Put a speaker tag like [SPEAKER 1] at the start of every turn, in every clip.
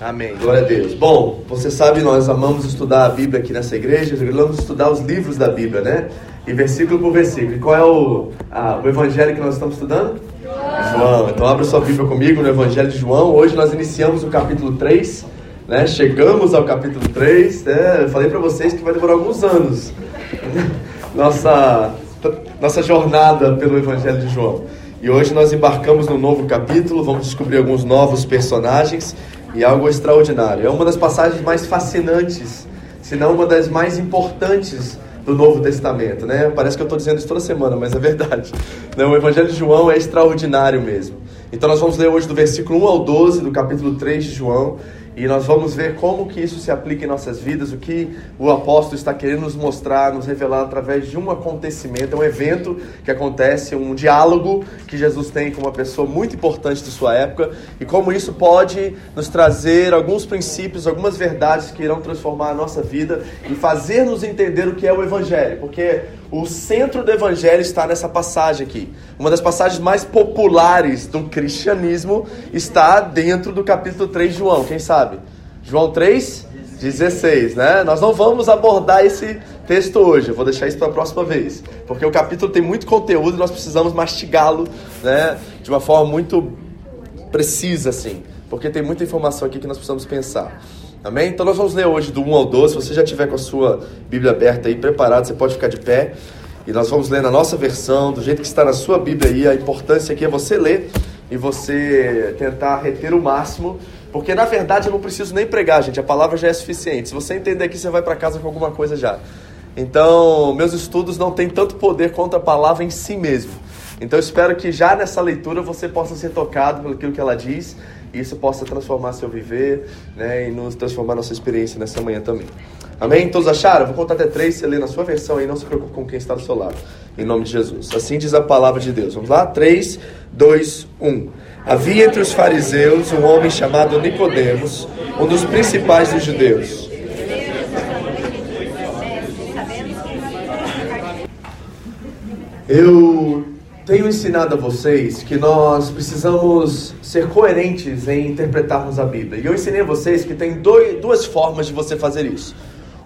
[SPEAKER 1] Amém. Glória a Deus. Bom, você sabe, nós amamos estudar a Bíblia aqui nessa igreja, amamos estudar os livros da Bíblia, né? E versículo por versículo. E qual é o, a, o evangelho que nós estamos estudando? João. João. Então abra sua Bíblia comigo no Evangelho de João. Hoje nós iniciamos o capítulo 3, né? Chegamos ao capítulo 3, né? Eu falei para vocês que vai demorar alguns anos. Nossa nossa jornada pelo Evangelho de João. E hoje nós embarcamos num novo capítulo, vamos descobrir alguns novos personagens e algo extraordinário. É uma das passagens mais fascinantes, se não uma das mais importantes do Novo Testamento, né? Parece que eu estou dizendo isso toda semana, mas é verdade. Né? O Evangelho de João é extraordinário mesmo. Então nós vamos ler hoje do versículo 1 ao 12 do capítulo 3 de João e nós vamos ver como que isso se aplica em nossas vidas, o que o apóstolo está querendo nos mostrar, nos revelar através de um acontecimento, um evento que acontece, um diálogo que Jesus tem com uma pessoa muito importante de sua época e como isso pode nos trazer alguns princípios, algumas verdades que irão transformar a nossa vida e fazer nos entender o que é o evangelho, porque o centro do evangelho está nessa passagem aqui. Uma das passagens mais populares do cristianismo está dentro do capítulo 3 de João, quem sabe? João 3, 16, né? Nós não vamos abordar esse texto hoje, eu vou deixar isso para a próxima vez, porque o capítulo tem muito conteúdo e nós precisamos mastigá-lo, né, de uma forma muito precisa assim, porque tem muita informação aqui que nós precisamos pensar. Amém? Então nós vamos ler hoje do 1 ao 12. Se você já tiver com a sua Bíblia aberta aí, preparado, você pode ficar de pé. E nós vamos ler na nossa versão, do jeito que está na sua Bíblia aí. A importância aqui é você ler e você tentar reter o máximo. Porque na verdade eu não preciso nem pregar, gente. A palavra já é suficiente. Se você entender aqui, você vai para casa com alguma coisa já. Então, meus estudos não têm tanto poder quanto a palavra em si mesmo. Então, espero que já nessa leitura você possa ser tocado pelo que ela diz isso possa transformar seu viver né, e nos transformar nossa experiência nessa manhã também. Amém? Todos acharam? vou contar até três, você lê na sua versão aí, não se preocupe com quem está do seu lado. Em nome de Jesus. Assim diz a palavra de Deus. Vamos lá? 3, 2, 1. Havia entre os fariseus um homem chamado Nicodemos, um dos principais dos judeus. Eu tenho ensinado a vocês que nós precisamos ser coerentes em interpretarmos a Bíblia. E eu ensinei a vocês que tem dois, duas formas de você fazer isso.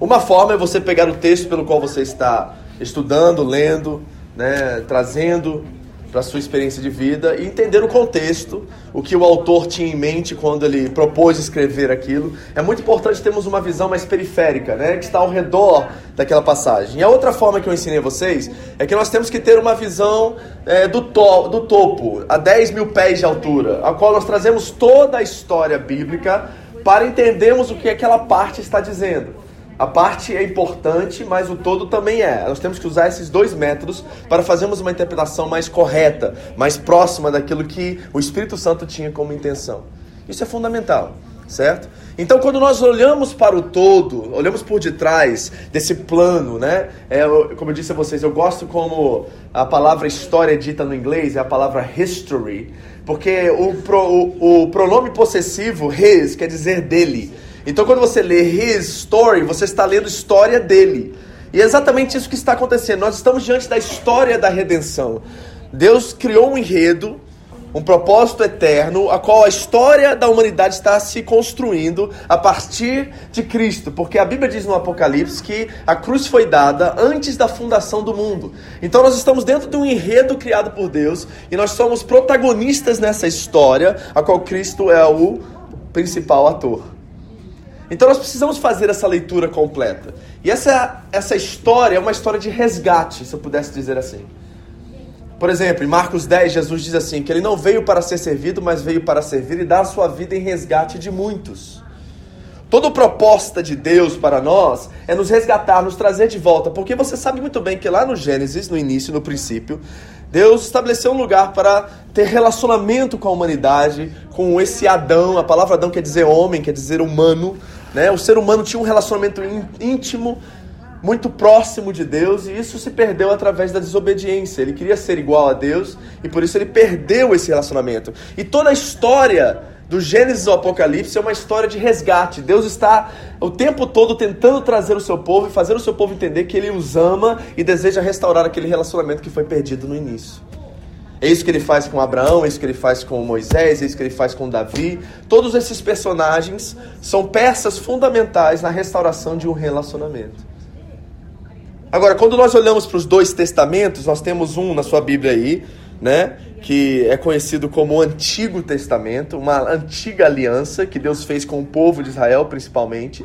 [SPEAKER 1] Uma forma é você pegar o texto pelo qual você está estudando, lendo, né, trazendo para a sua experiência de vida e entender o contexto, o que o autor tinha em mente quando ele propôs escrever aquilo. É muito importante termos uma visão mais periférica, né, que está ao redor daquela passagem. E a outra forma que eu ensinei a vocês é que nós temos que ter uma visão é, do, to do topo, a 10 mil pés de altura, a qual nós trazemos toda a história bíblica para entendermos o que aquela parte está dizendo. A parte é importante, mas o todo também é. Nós temos que usar esses dois métodos para fazermos uma interpretação mais correta, mais próxima daquilo que o Espírito Santo tinha como intenção. Isso é fundamental, certo? Então, quando nós olhamos para o todo, olhamos por detrás desse plano, né? É, como eu disse a vocês, eu gosto como a palavra história dita no inglês é a palavra history, porque o, pro, o, o pronome possessivo his quer dizer dele. Então, quando você lê His Story, você está lendo história dele. E é exatamente isso que está acontecendo. Nós estamos diante da história da redenção. Deus criou um enredo, um propósito eterno, a qual a história da humanidade está se construindo a partir de Cristo, porque a Bíblia diz no Apocalipse que a cruz foi dada antes da fundação do mundo. Então nós estamos dentro de um enredo criado por Deus e nós somos protagonistas nessa história, a qual Cristo é o principal ator. Então nós precisamos fazer essa leitura completa. E essa, essa história é uma história de resgate, se eu pudesse dizer assim. Por exemplo, em Marcos 10, Jesus diz assim: que ele não veio para ser servido, mas veio para servir e dar a sua vida em resgate de muitos. Toda proposta de Deus para nós é nos resgatar, nos trazer de volta, porque você sabe muito bem que lá no Gênesis, no início, no princípio, Deus estabeleceu um lugar para ter relacionamento com a humanidade, com esse Adão. A palavra Adão quer dizer homem, quer dizer humano. Né? O ser humano tinha um relacionamento íntimo, muito próximo de Deus, e isso se perdeu através da desobediência. Ele queria ser igual a Deus e por isso ele perdeu esse relacionamento. E toda a história do Gênesis ao Apocalipse é uma história de resgate. Deus está o tempo todo tentando trazer o seu povo e fazer o seu povo entender que ele os ama e deseja restaurar aquele relacionamento que foi perdido no início. É isso que ele faz com Abraão, é isso que ele faz com Moisés, é isso que ele faz com Davi. Todos esses personagens são peças fundamentais na restauração de um relacionamento. Agora, quando nós olhamos para os dois testamentos, nós temos um na sua Bíblia aí, né? Que é conhecido como o Antigo Testamento, uma antiga aliança que Deus fez com o povo de Israel, principalmente.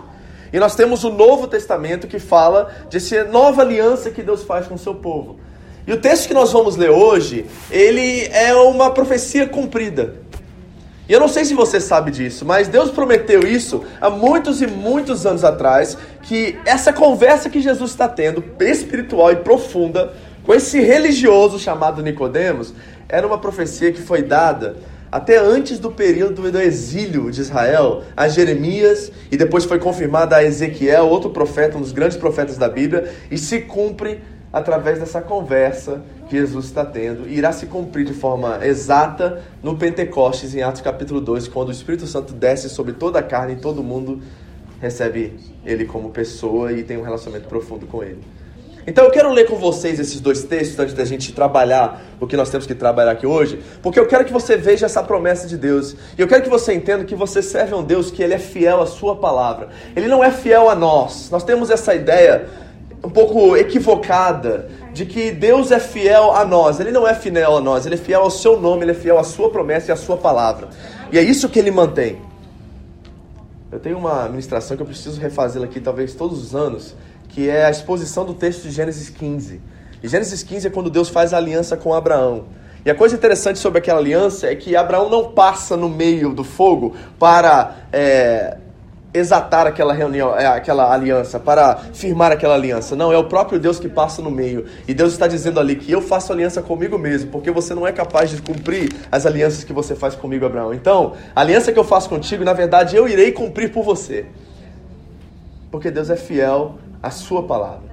[SPEAKER 1] E nós temos o Novo Testamento que fala dessa nova aliança que Deus faz com o seu povo. E o texto que nós vamos ler hoje, ele é uma profecia cumprida. E eu não sei se você sabe disso, mas Deus prometeu isso há muitos e muitos anos atrás, que essa conversa que Jesus está tendo, espiritual e profunda, com esse religioso chamado Nicodemos, era uma profecia que foi dada até antes do período do exílio de Israel, a Jeremias, e depois foi confirmada a Ezequiel, outro profeta, um dos grandes profetas da Bíblia, e se cumpre através dessa conversa que Jesus está tendo e irá se cumprir de forma exata no Pentecostes, em Atos capítulo 2, quando o Espírito Santo desce sobre toda a carne e todo mundo recebe ele como pessoa e tem um relacionamento profundo com ele. Então eu quero ler com vocês esses dois textos antes da gente trabalhar o que nós temos que trabalhar aqui hoje, porque eu quero que você veja essa promessa de Deus. E eu quero que você entenda que você serve a um Deus que ele é fiel à sua palavra. Ele não é fiel a nós. Nós temos essa ideia um pouco equivocada de que Deus é fiel a nós. Ele não é fiel a nós, ele é fiel ao seu nome, ele é fiel à sua promessa e à sua palavra. E é isso que ele mantém. Eu tenho uma administração que eu preciso refazê-la aqui talvez todos os anos, que é a exposição do texto de Gênesis 15. E Gênesis 15 é quando Deus faz a aliança com Abraão. E a coisa interessante sobre aquela aliança é que Abraão não passa no meio do fogo para é, exatar aquela reunião, é, aquela aliança, para firmar aquela aliança. Não, é o próprio Deus que passa no meio. E Deus está dizendo ali que eu faço aliança comigo mesmo, porque você não é capaz de cumprir as alianças que você faz comigo, Abraão. Então, a aliança que eu faço contigo, na verdade, eu irei cumprir por você. Porque Deus é fiel à sua palavra.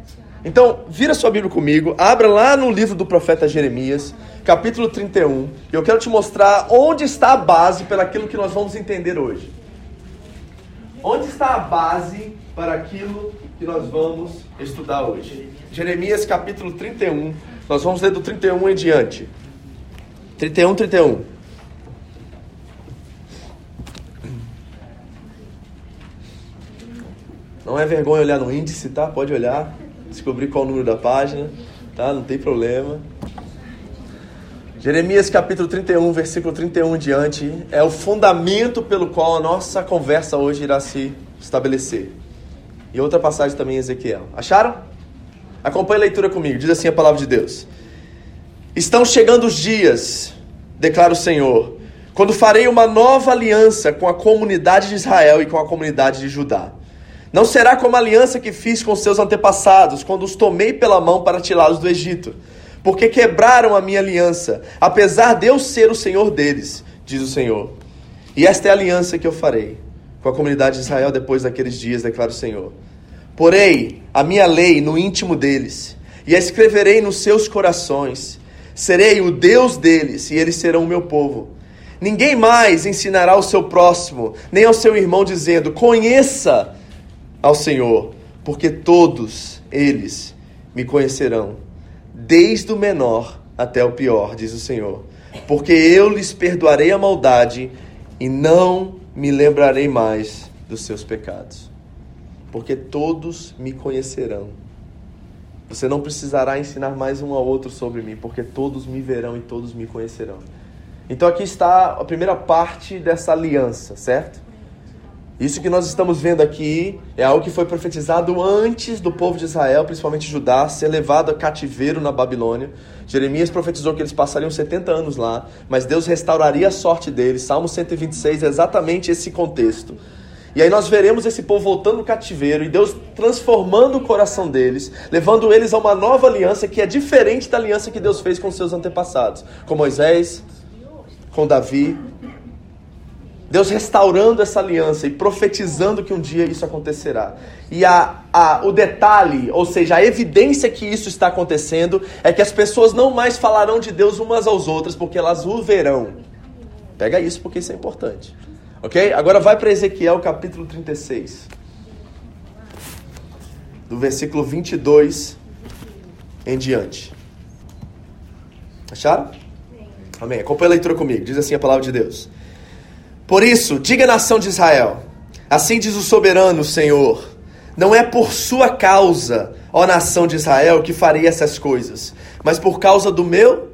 [SPEAKER 1] Então, vira sua Bíblia comigo, abra lá no livro do profeta Jeremias, capítulo 31, e eu quero te mostrar onde está a base para aquilo que nós vamos entender hoje. Onde está a base para aquilo que nós vamos estudar hoje? Jeremias capítulo 31. Nós vamos ler do 31 em diante. 31, 31. Não é vergonha olhar no índice, tá? Pode olhar, descobrir qual o número da página, tá? Não tem problema. Jeremias capítulo 31, versículo 31 em diante, é o fundamento pelo qual a nossa conversa hoje irá se estabelecer. E outra passagem também em Ezequiel. Acharam? Acompanhe a leitura comigo. Diz assim a palavra de Deus: Estão chegando os dias, declara o Senhor, quando farei uma nova aliança com a comunidade de Israel e com a comunidade de Judá. Não será como a aliança que fiz com seus antepassados, quando os tomei pela mão para tirá-los do Egito porque quebraram a minha aliança, apesar de eu ser o Senhor deles, diz o Senhor. E esta é a aliança que eu farei com a comunidade de Israel depois daqueles dias, declara o Senhor. Porei a minha lei no íntimo deles, e a escreverei nos seus corações. Serei o Deus deles, e eles serão o meu povo. Ninguém mais ensinará ao seu próximo, nem ao seu irmão, dizendo: Conheça ao Senhor, porque todos eles me conhecerão desde o menor até o pior, diz o Senhor. Porque eu lhes perdoarei a maldade e não me lembrarei mais dos seus pecados. Porque todos me conhecerão. Você não precisará ensinar mais um ao outro sobre mim, porque todos me verão e todos me conhecerão. Então aqui está a primeira parte dessa aliança, certo? Isso que nós estamos vendo aqui é algo que foi profetizado antes do povo de Israel, principalmente Judá, ser levado a cativeiro na Babilônia. Jeremias profetizou que eles passariam 70 anos lá, mas Deus restauraria a sorte deles. Salmo 126 é exatamente esse contexto. E aí nós veremos esse povo voltando do cativeiro e Deus transformando o coração deles, levando eles a uma nova aliança que é diferente da aliança que Deus fez com seus antepassados, com Moisés, com Davi Deus restaurando essa aliança e profetizando que um dia isso acontecerá. E a, a, o detalhe, ou seja, a evidência que isso está acontecendo, é que as pessoas não mais falarão de Deus umas às outras, porque elas o verão. Pega isso, porque isso é importante. Ok? Agora vai para Ezequiel capítulo 36. Do versículo 22 em diante. Acharam? Amém. Acompanhe a leitura comigo. Diz assim a palavra de Deus. Por isso, diga nação de Israel: Assim diz o soberano Senhor: Não é por sua causa, ó nação de Israel, que farei essas coisas, mas por causa do meu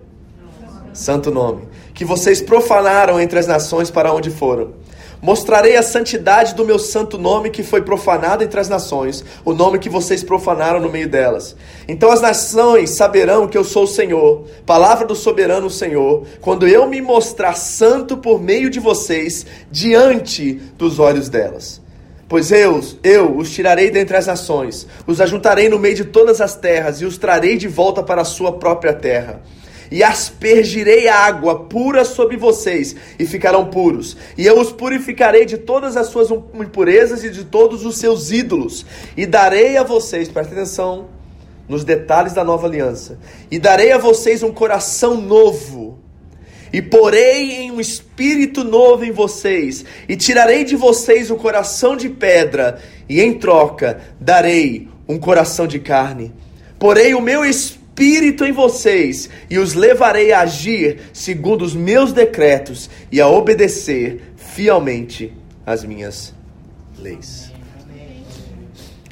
[SPEAKER 1] santo nome, que vocês profanaram entre as nações para onde foram. Mostrarei a santidade do meu santo nome que foi profanado entre as nações, o nome que vocês profanaram no meio delas. Então as nações saberão que eu sou o Senhor, palavra do soberano Senhor, quando eu me mostrar santo por meio de vocês diante dos olhos delas. Pois eu, eu os tirarei dentre as nações, os ajuntarei no meio de todas as terras e os trarei de volta para a sua própria terra e aspergirei água pura sobre vocês, e ficarão puros. E eu os purificarei de todas as suas impurezas e de todos os seus ídolos, e darei a vocês, presta atenção nos detalhes da nova aliança, e darei a vocês um coração novo. E porei em um espírito novo em vocês, e tirarei de vocês o coração de pedra, e em troca darei um coração de carne. Porei o meu espírito espírito em vocês e os levarei a agir segundo os meus decretos e a obedecer fielmente as minhas leis.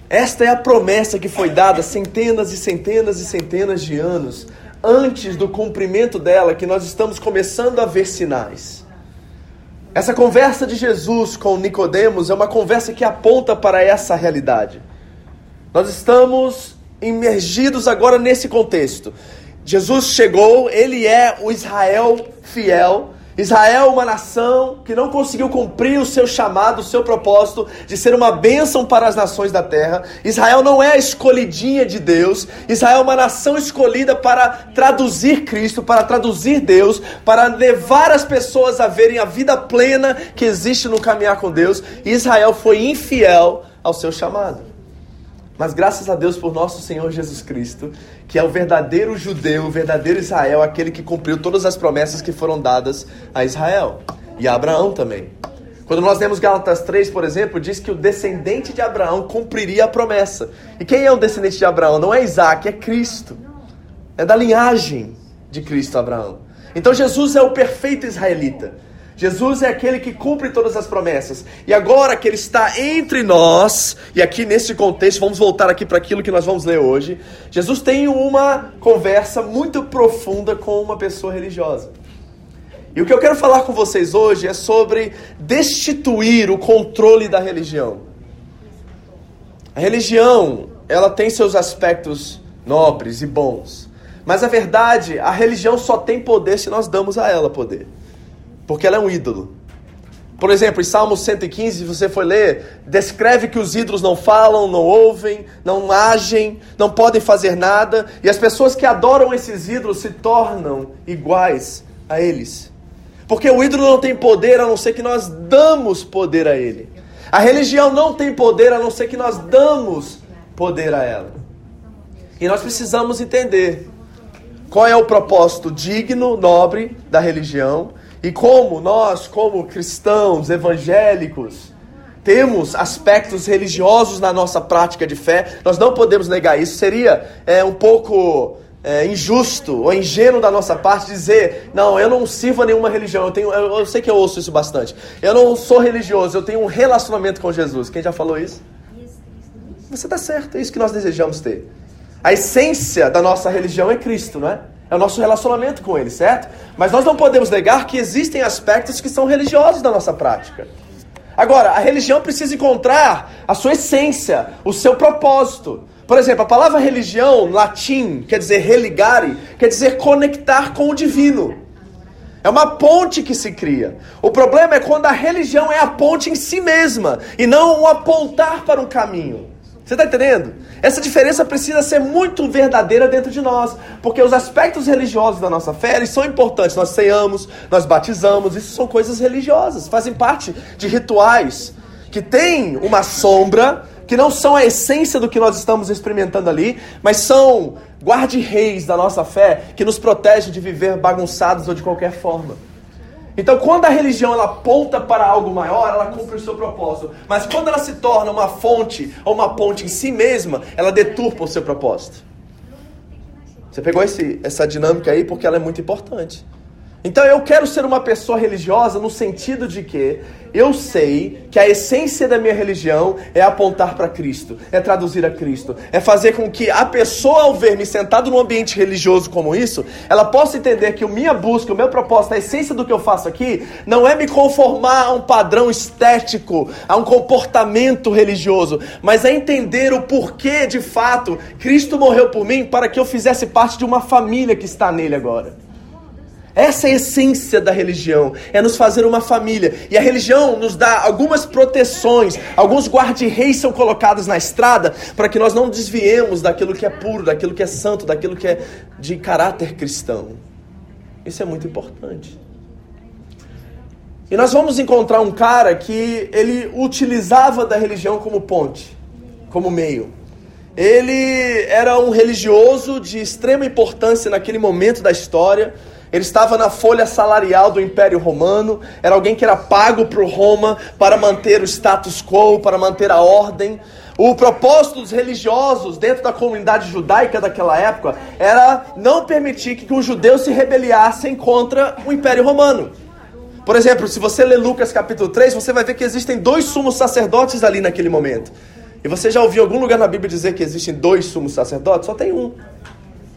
[SPEAKER 1] Esta é a promessa que foi dada centenas e centenas e centenas de anos antes do cumprimento dela, que nós estamos começando a ver sinais. Essa conversa de Jesus com Nicodemos é uma conversa que aponta para essa realidade. Nós estamos imergidos agora nesse contexto. Jesus chegou, ele é o Israel fiel. Israel, uma nação que não conseguiu cumprir o seu chamado, o seu propósito de ser uma bênção para as nações da terra. Israel não é a escolhidinha de Deus. Israel é uma nação escolhida para traduzir Cristo, para traduzir Deus, para levar as pessoas a verem a vida plena que existe no caminhar com Deus. Israel foi infiel ao seu chamado. Mas graças a Deus por nosso Senhor Jesus Cristo, que é o verdadeiro judeu, o verdadeiro Israel, aquele que cumpriu todas as promessas que foram dadas a Israel e a Abraão também. Quando nós lemos Gálatas 3, por exemplo, diz que o descendente de Abraão cumpriria a promessa. E quem é o descendente de Abraão? Não é Isaac, é Cristo. É da linhagem de Cristo, Abraão. Então Jesus é o perfeito israelita. Jesus é aquele que cumpre todas as promessas. E agora que ele está entre nós, e aqui nesse contexto, vamos voltar aqui para aquilo que nós vamos ler hoje. Jesus tem uma conversa muito profunda com uma pessoa religiosa. E o que eu quero falar com vocês hoje é sobre destituir o controle da religião. A religião, ela tem seus aspectos nobres e bons. Mas a verdade, a religião só tem poder se nós damos a ela poder porque ela é um ídolo. Por exemplo, em Salmo 115, se você for ler, descreve que os ídolos não falam, não ouvem, não agem, não podem fazer nada, e as pessoas que adoram esses ídolos se tornam iguais a eles. Porque o ídolo não tem poder a não ser que nós damos poder a ele. A religião não tem poder a não ser que nós damos poder a ela. E nós precisamos entender qual é o propósito digno, nobre da religião e como nós, como cristãos evangélicos, temos aspectos religiosos na nossa prática de fé, nós não podemos negar isso. Seria é, um pouco é, injusto ou ingênuo da nossa parte dizer: não, eu não sirvo a nenhuma religião. Eu, tenho, eu, eu sei que eu ouço isso bastante. Eu não sou religioso, eu tenho um relacionamento com Jesus. Quem já falou isso? Você está certo, é isso que nós desejamos ter. A essência da nossa religião é Cristo, não é? É o nosso relacionamento com Ele, certo? Mas nós não podemos negar que existem aspectos que são religiosos da nossa prática. Agora, a religião precisa encontrar a sua essência, o seu propósito. Por exemplo, a palavra religião, latim, quer dizer religare, quer dizer conectar com o divino. É uma ponte que se cria. O problema é quando a religião é a ponte em si mesma e não o apontar para um caminho. Você está entendendo? Essa diferença precisa ser muito verdadeira dentro de nós, porque os aspectos religiosos da nossa fé são importantes. Nós ceiamos, nós batizamos, isso são coisas religiosas, fazem parte de rituais que têm uma sombra, que não são a essência do que nós estamos experimentando ali, mas são guarde-reis da nossa fé que nos protege de viver bagunçados ou de qualquer forma. Então, quando a religião ela aponta para algo maior, ela cumpre o seu propósito. Mas quando ela se torna uma fonte ou uma ponte em si mesma, ela deturpa o seu propósito. Você pegou esse, essa dinâmica aí porque ela é muito importante. Então eu quero ser uma pessoa religiosa no sentido de que eu sei que a essência da minha religião é apontar para Cristo, é traduzir a Cristo, é fazer com que a pessoa, ao ver me sentado num ambiente religioso como isso, ela possa entender que a minha busca, o meu propósito, a essência do que eu faço aqui, não é me conformar a um padrão estético, a um comportamento religioso, mas é entender o porquê, de fato, Cristo morreu por mim para que eu fizesse parte de uma família que está nele agora. Essa é a essência da religião, é nos fazer uma família. E a religião nos dá algumas proteções, alguns guarda-reis são colocados na estrada para que nós não desviemos daquilo que é puro, daquilo que é santo, daquilo que é de caráter cristão. Isso é muito importante. E nós vamos encontrar um cara que ele utilizava da religião como ponte, como meio. Ele era um religioso de extrema importância naquele momento da história ele estava na folha salarial do Império Romano, era alguém que era pago por Roma para manter o status quo, para manter a ordem. O propósito dos religiosos dentro da comunidade judaica daquela época era não permitir que os judeus se rebeliassem contra o Império Romano. Por exemplo, se você ler Lucas capítulo 3, você vai ver que existem dois sumos sacerdotes ali naquele momento. E você já ouviu algum lugar na Bíblia dizer que existem dois sumos sacerdotes? Só tem um.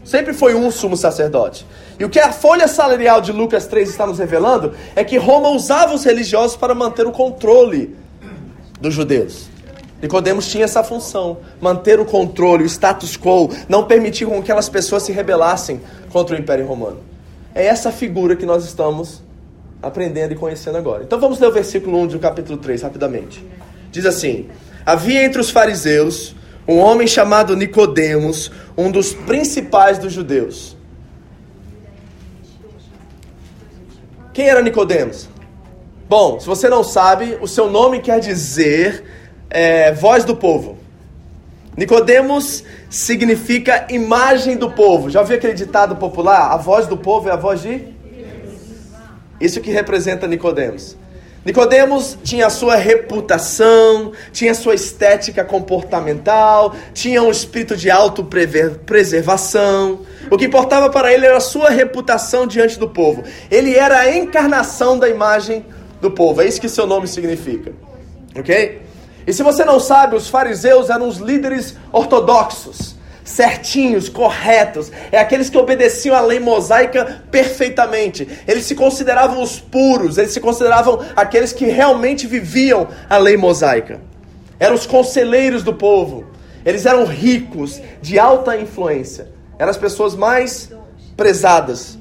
[SPEAKER 1] Sempre foi um sumo sacerdote. E o que a folha salarial de Lucas 3 está nos revelando é que Roma usava os religiosos para manter o controle dos judeus. Nicodemos tinha essa função, manter o controle, o status quo, não permitir com que aquelas pessoas se rebelassem contra o Império Romano. É essa figura que nós estamos aprendendo e conhecendo agora. Então vamos ler o versículo 1 do capítulo 3 rapidamente. Diz assim: Havia entre os fariseus um homem chamado Nicodemos, um dos principais dos judeus. Quem era Nicodemos? Bom, se você não sabe, o seu nome quer dizer é, voz do povo. Nicodemos significa imagem do povo. Já ouviu aquele ditado popular? A voz do povo é a voz de Isso que representa Nicodemos. Nicodemos tinha a sua reputação, tinha a sua estética comportamental, tinha um espírito de autopreservação. O que importava para ele era a sua reputação diante do povo. Ele era a encarnação da imagem do povo. É isso que seu nome significa. OK? E se você não sabe, os fariseus eram os líderes ortodoxos certinhos, corretos, é aqueles que obedeciam a lei mosaica perfeitamente. Eles se consideravam os puros, eles se consideravam aqueles que realmente viviam a lei mosaica. Eram os conselheiros do povo. Eles eram ricos, de alta influência. Eram as pessoas mais prezadas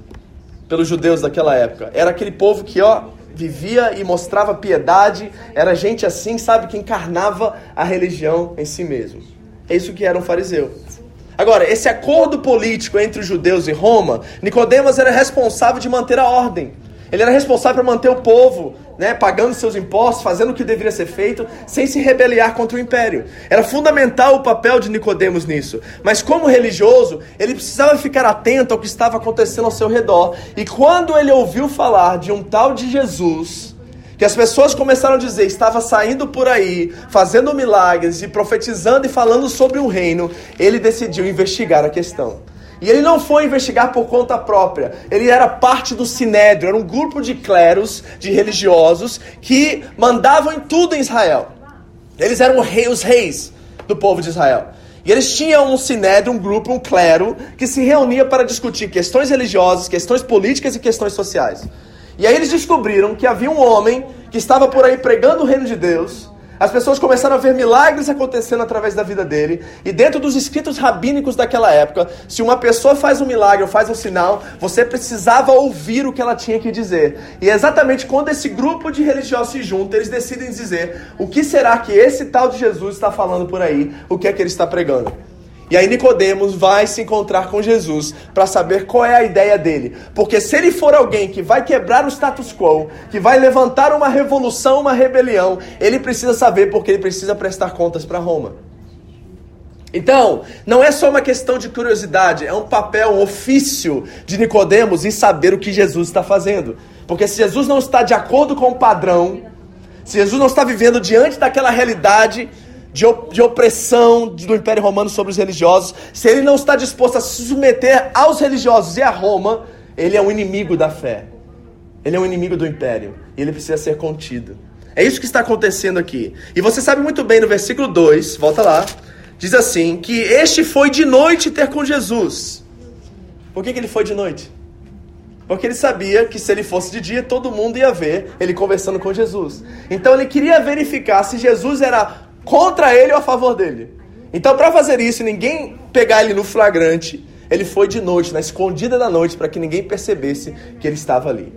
[SPEAKER 1] pelos judeus daquela época. Era aquele povo que, ó, vivia e mostrava piedade, era gente assim, sabe, que encarnava a religião em si mesmo. É isso que era um fariseu. Agora, esse acordo político entre os judeus e Roma, Nicodemos era responsável de manter a ordem. Ele era responsável por manter o povo, né, pagando seus impostos, fazendo o que deveria ser feito, sem se rebeliar contra o império. Era fundamental o papel de Nicodemos nisso. Mas como religioso, ele precisava ficar atento ao que estava acontecendo ao seu redor. E quando ele ouviu falar de um tal de Jesus, que as pessoas começaram a dizer, estava saindo por aí, fazendo milagres e profetizando e falando sobre o reino, ele decidiu investigar a questão. E ele não foi investigar por conta própria. Ele era parte do Sinédrio, era um grupo de cleros, de religiosos, que mandavam em tudo em Israel. Eles eram os reis do povo de Israel. E eles tinham um sinédrio, um grupo, um clero, que se reunia para discutir questões religiosas, questões políticas e questões sociais. E aí eles descobriram que havia um homem que estava por aí pregando o reino de Deus. As pessoas começaram a ver milagres acontecendo através da vida dele. E dentro dos escritos rabínicos daquela época, se uma pessoa faz um milagre ou faz um sinal, você precisava ouvir o que ela tinha que dizer. E é exatamente quando esse grupo de religiosos se junta, eles decidem dizer o que será que esse tal de Jesus está falando por aí, o que é que ele está pregando. E aí Nicodemos vai se encontrar com Jesus para saber qual é a ideia dele. Porque se ele for alguém que vai quebrar o status quo, que vai levantar uma revolução, uma rebelião, ele precisa saber porque ele precisa prestar contas para Roma. Então, não é só uma questão de curiosidade, é um papel, um ofício de Nicodemos em saber o que Jesus está fazendo. Porque se Jesus não está de acordo com o padrão, se Jesus não está vivendo diante daquela realidade, de, de opressão do Império Romano sobre os religiosos, se ele não está disposto a se submeter aos religiosos e a Roma, ele é um inimigo da fé. Ele é um inimigo do império e ele precisa ser contido. É isso que está acontecendo aqui. E você sabe muito bem no versículo 2, volta lá, diz assim: que este foi de noite ter com Jesus. Por que, que ele foi de noite? Porque ele sabia que se ele fosse de dia, todo mundo ia ver ele conversando com Jesus. Então ele queria verificar se Jesus era contra ele ou a favor dele. Então, para fazer isso, ninguém pegar ele no flagrante, ele foi de noite, na escondida da noite, para que ninguém percebesse que ele estava ali.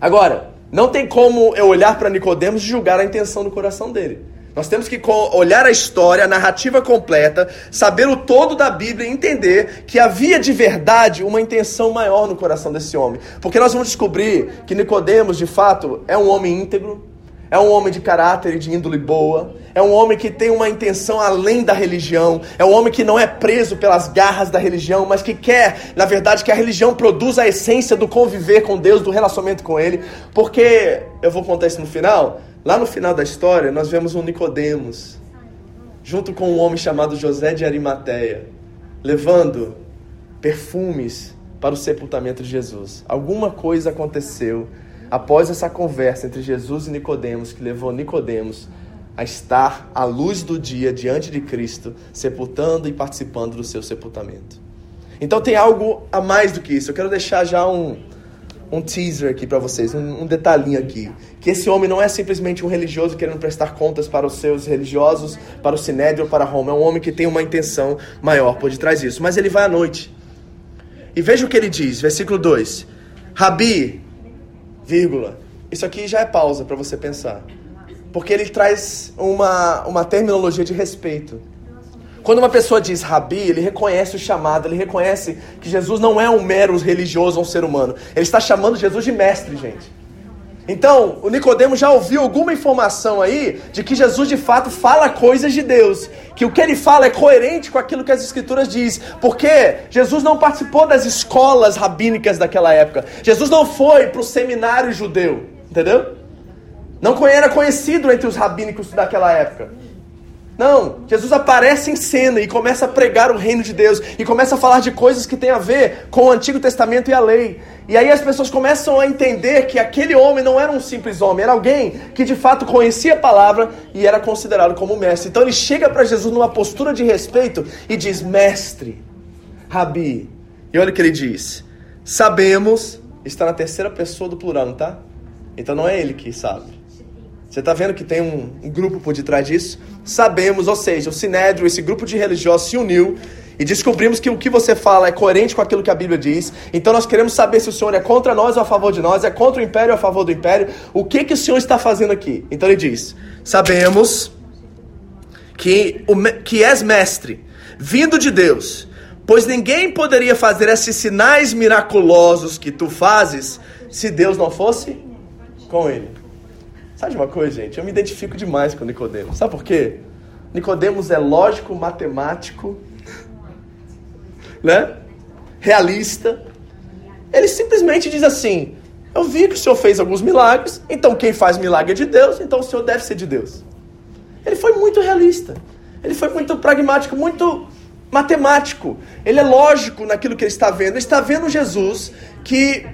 [SPEAKER 1] Agora, não tem como eu olhar para Nicodemos e julgar a intenção do coração dele. Nós temos que olhar a história, a narrativa completa, saber o todo da Bíblia e entender que havia de verdade uma intenção maior no coração desse homem. Porque nós vamos descobrir que Nicodemos, de fato, é um homem íntegro, é um homem de caráter e de índole boa, é um homem que tem uma intenção além da religião, é um homem que não é preso pelas garras da religião, mas que quer, na verdade, que a religião produza a essência do conviver com Deus, do relacionamento com Ele, porque eu vou contar isso no final. Lá no final da história, nós vemos um Nicodemos, junto com um homem chamado José de Arimateia, levando perfumes para o sepultamento de Jesus. Alguma coisa aconteceu após essa conversa entre Jesus e Nicodemos que levou Nicodemos a estar à luz do dia diante de Cristo, sepultando e participando do seu sepultamento. Então tem algo a mais do que isso. Eu quero deixar já um, um teaser aqui para vocês, um, um, detalhinho aqui. Que esse homem não é simplesmente um religioso querendo prestar contas para os seus religiosos, para o Sinédrio, para Roma. É um homem que tem uma intenção maior por detrás disso. Mas ele vai à noite. E veja o que ele diz, versículo 2. Rabi, vírgula. Isso aqui já é pausa para você pensar. Porque ele traz uma, uma terminologia de respeito. Quando uma pessoa diz rabi, ele reconhece o chamado, ele reconhece que Jesus não é um mero religioso, um ser humano. Ele está chamando Jesus de mestre, gente. Então, o Nicodemo já ouviu alguma informação aí de que Jesus de fato fala coisas de Deus, que o que ele fala é coerente com aquilo que as escrituras diz, porque Jesus não participou das escolas rabínicas daquela época. Jesus não foi para o seminário judeu, entendeu? Não era conhecido entre os rabínicos daquela época. Não, Jesus aparece em cena e começa a pregar o reino de Deus e começa a falar de coisas que têm a ver com o Antigo Testamento e a lei. E aí as pessoas começam a entender que aquele homem não era um simples homem, era alguém que de fato conhecia a palavra e era considerado como mestre. Então ele chega para Jesus numa postura de respeito e diz: Mestre, Rabi. E olha o que ele diz: Sabemos, está na terceira pessoa do plural, tá? Então não é ele que sabe. Você está vendo que tem um, um, grupo por detrás disso? Sabemos, ou seja, o Sinédrio, esse grupo de religiosos se uniu e descobrimos que o que você fala é coerente com aquilo que a Bíblia diz. Então nós queremos saber se o Senhor é contra nós ou a favor de nós, é contra o império ou a favor do império. O que, que o Senhor está fazendo aqui? Então ele diz: Sabemos que, o, que és mestre, vindo de Deus, pois ninguém poderia fazer esses sinais miraculosos que tu fazes se Deus não fosse com ele. Sabe de uma coisa, gente? Eu me identifico demais com Nicodemos. Sabe por quê? Nicodemos é lógico, matemático, né? Realista. Ele simplesmente diz assim: Eu vi que o Senhor fez alguns milagres, então quem faz milagre é de Deus, então o Senhor deve ser de Deus. Ele foi muito realista. Ele foi muito pragmático, muito matemático. Ele é lógico naquilo que ele está vendo. Ele está vendo Jesus que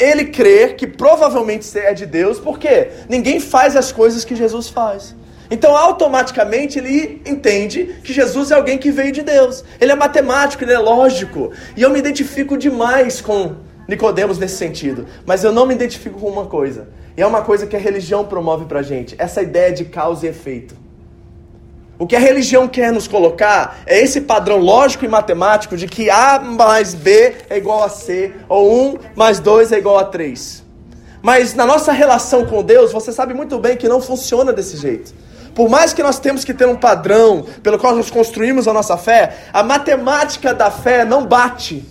[SPEAKER 1] ele crer que provavelmente é de Deus, porque ninguém faz as coisas que Jesus faz. Então, automaticamente, ele entende que Jesus é alguém que veio de Deus. Ele é matemático, ele é lógico. E eu me identifico demais com Nicodemos nesse sentido. Mas eu não me identifico com uma coisa. E é uma coisa que a religião promove pra gente. Essa ideia de causa e efeito. O que a religião quer nos colocar é esse padrão lógico e matemático de que A mais B é igual a C, ou 1 mais 2 é igual a 3. Mas na nossa relação com Deus, você sabe muito bem que não funciona desse jeito. Por mais que nós temos que ter um padrão pelo qual nós construímos a nossa fé, a matemática da fé não bate.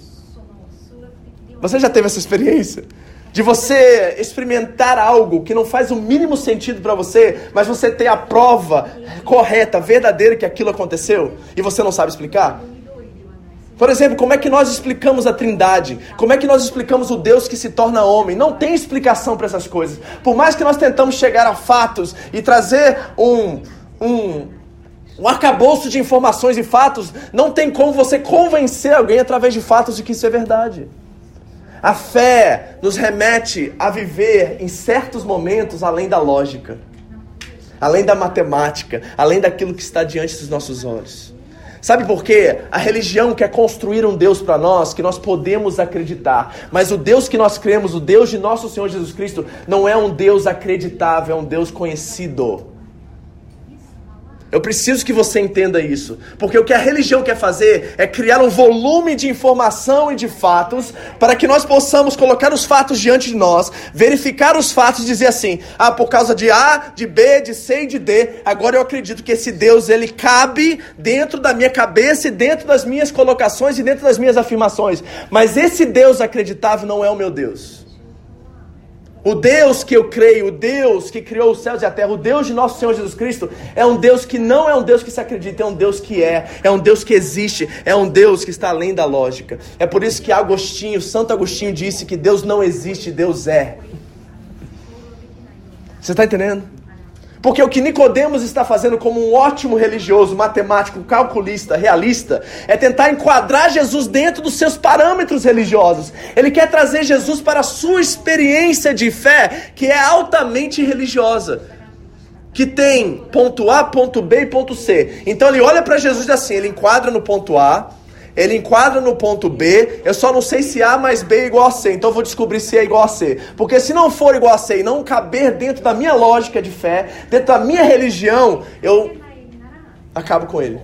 [SPEAKER 1] Você já teve essa experiência? De você experimentar algo que não faz o mínimo sentido para você, mas você tem a prova correta, verdadeira que aquilo aconteceu e você não sabe explicar? Por exemplo, como é que nós explicamos a Trindade? Como é que nós explicamos o Deus que se torna homem? Não tem explicação para essas coisas. Por mais que nós tentamos chegar a fatos e trazer um, um, um arcabouço de informações e fatos, não tem como você convencer alguém através de fatos de que isso é verdade. A fé nos remete a viver em certos momentos além da lógica, além da matemática, além daquilo que está diante dos nossos olhos. Sabe por quê? A religião quer construir um Deus para nós que nós podemos acreditar. Mas o Deus que nós cremos, o Deus de nosso Senhor Jesus Cristo, não é um Deus acreditável, é um Deus conhecido. Eu preciso que você entenda isso, porque o que a religião quer fazer é criar um volume de informação e de fatos para que nós possamos colocar os fatos diante de nós, verificar os fatos e dizer assim: "Ah, por causa de A, de B, de C e de D, agora eu acredito que esse Deus ele cabe dentro da minha cabeça e dentro das minhas colocações e dentro das minhas afirmações". Mas esse Deus acreditável não é o meu Deus. O Deus que eu creio, o Deus que criou os céus e a terra, o Deus de nosso Senhor Jesus Cristo, é um Deus que não é um Deus que se acredita, é um Deus que é, é um Deus que existe, é um Deus que está além da lógica. É por isso que Agostinho, Santo Agostinho disse que Deus não existe, Deus é. Você está entendendo? Porque o que Nicodemos está fazendo como um ótimo religioso, matemático, calculista, realista, é tentar enquadrar Jesus dentro dos seus parâmetros religiosos. Ele quer trazer Jesus para a sua experiência de fé, que é altamente religiosa. Que tem ponto A, ponto B e ponto C. Então ele olha para Jesus assim, ele enquadra no ponto A, ele enquadra no ponto B, eu só não sei se A mais B é igual a C, então eu vou descobrir se é igual a C. Porque se não for igual a C e não caber dentro da minha lógica de fé, dentro da minha religião, eu acabo com ele.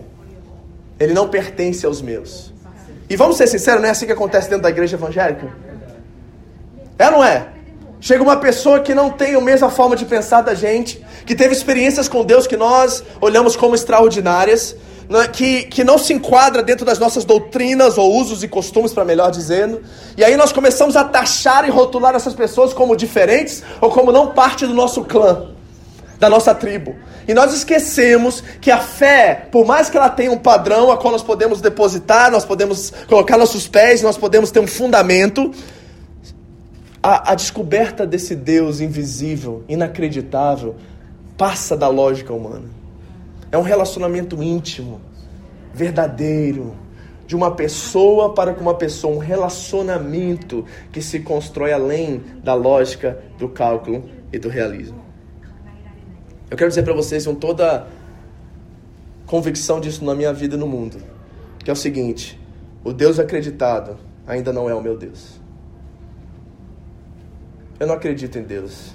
[SPEAKER 1] Ele não pertence aos meus. E vamos ser sinceros, não é assim que acontece dentro da igreja evangélica? É ou não é? Chega uma pessoa que não tem a mesma forma de pensar da gente, que teve experiências com Deus que nós olhamos como extraordinárias, que, que não se enquadra dentro das nossas doutrinas ou usos e costumes, para melhor dizendo. E aí nós começamos a taxar e rotular essas pessoas como diferentes ou como não parte do nosso clã, da nossa tribo. E nós esquecemos que a fé, por mais que ela tenha um padrão a qual nós podemos depositar, nós podemos colocar nossos pés, nós podemos ter um fundamento, a, a descoberta desse Deus invisível, inacreditável, passa da lógica humana. É um relacionamento íntimo, verdadeiro, de uma pessoa para com uma pessoa, um relacionamento que se constrói além da lógica do cálculo e do realismo. Eu quero dizer para vocês com toda convicção disso na minha vida e no mundo, que é o seguinte: o Deus acreditado ainda não é o meu Deus. Eu não acredito em Deus.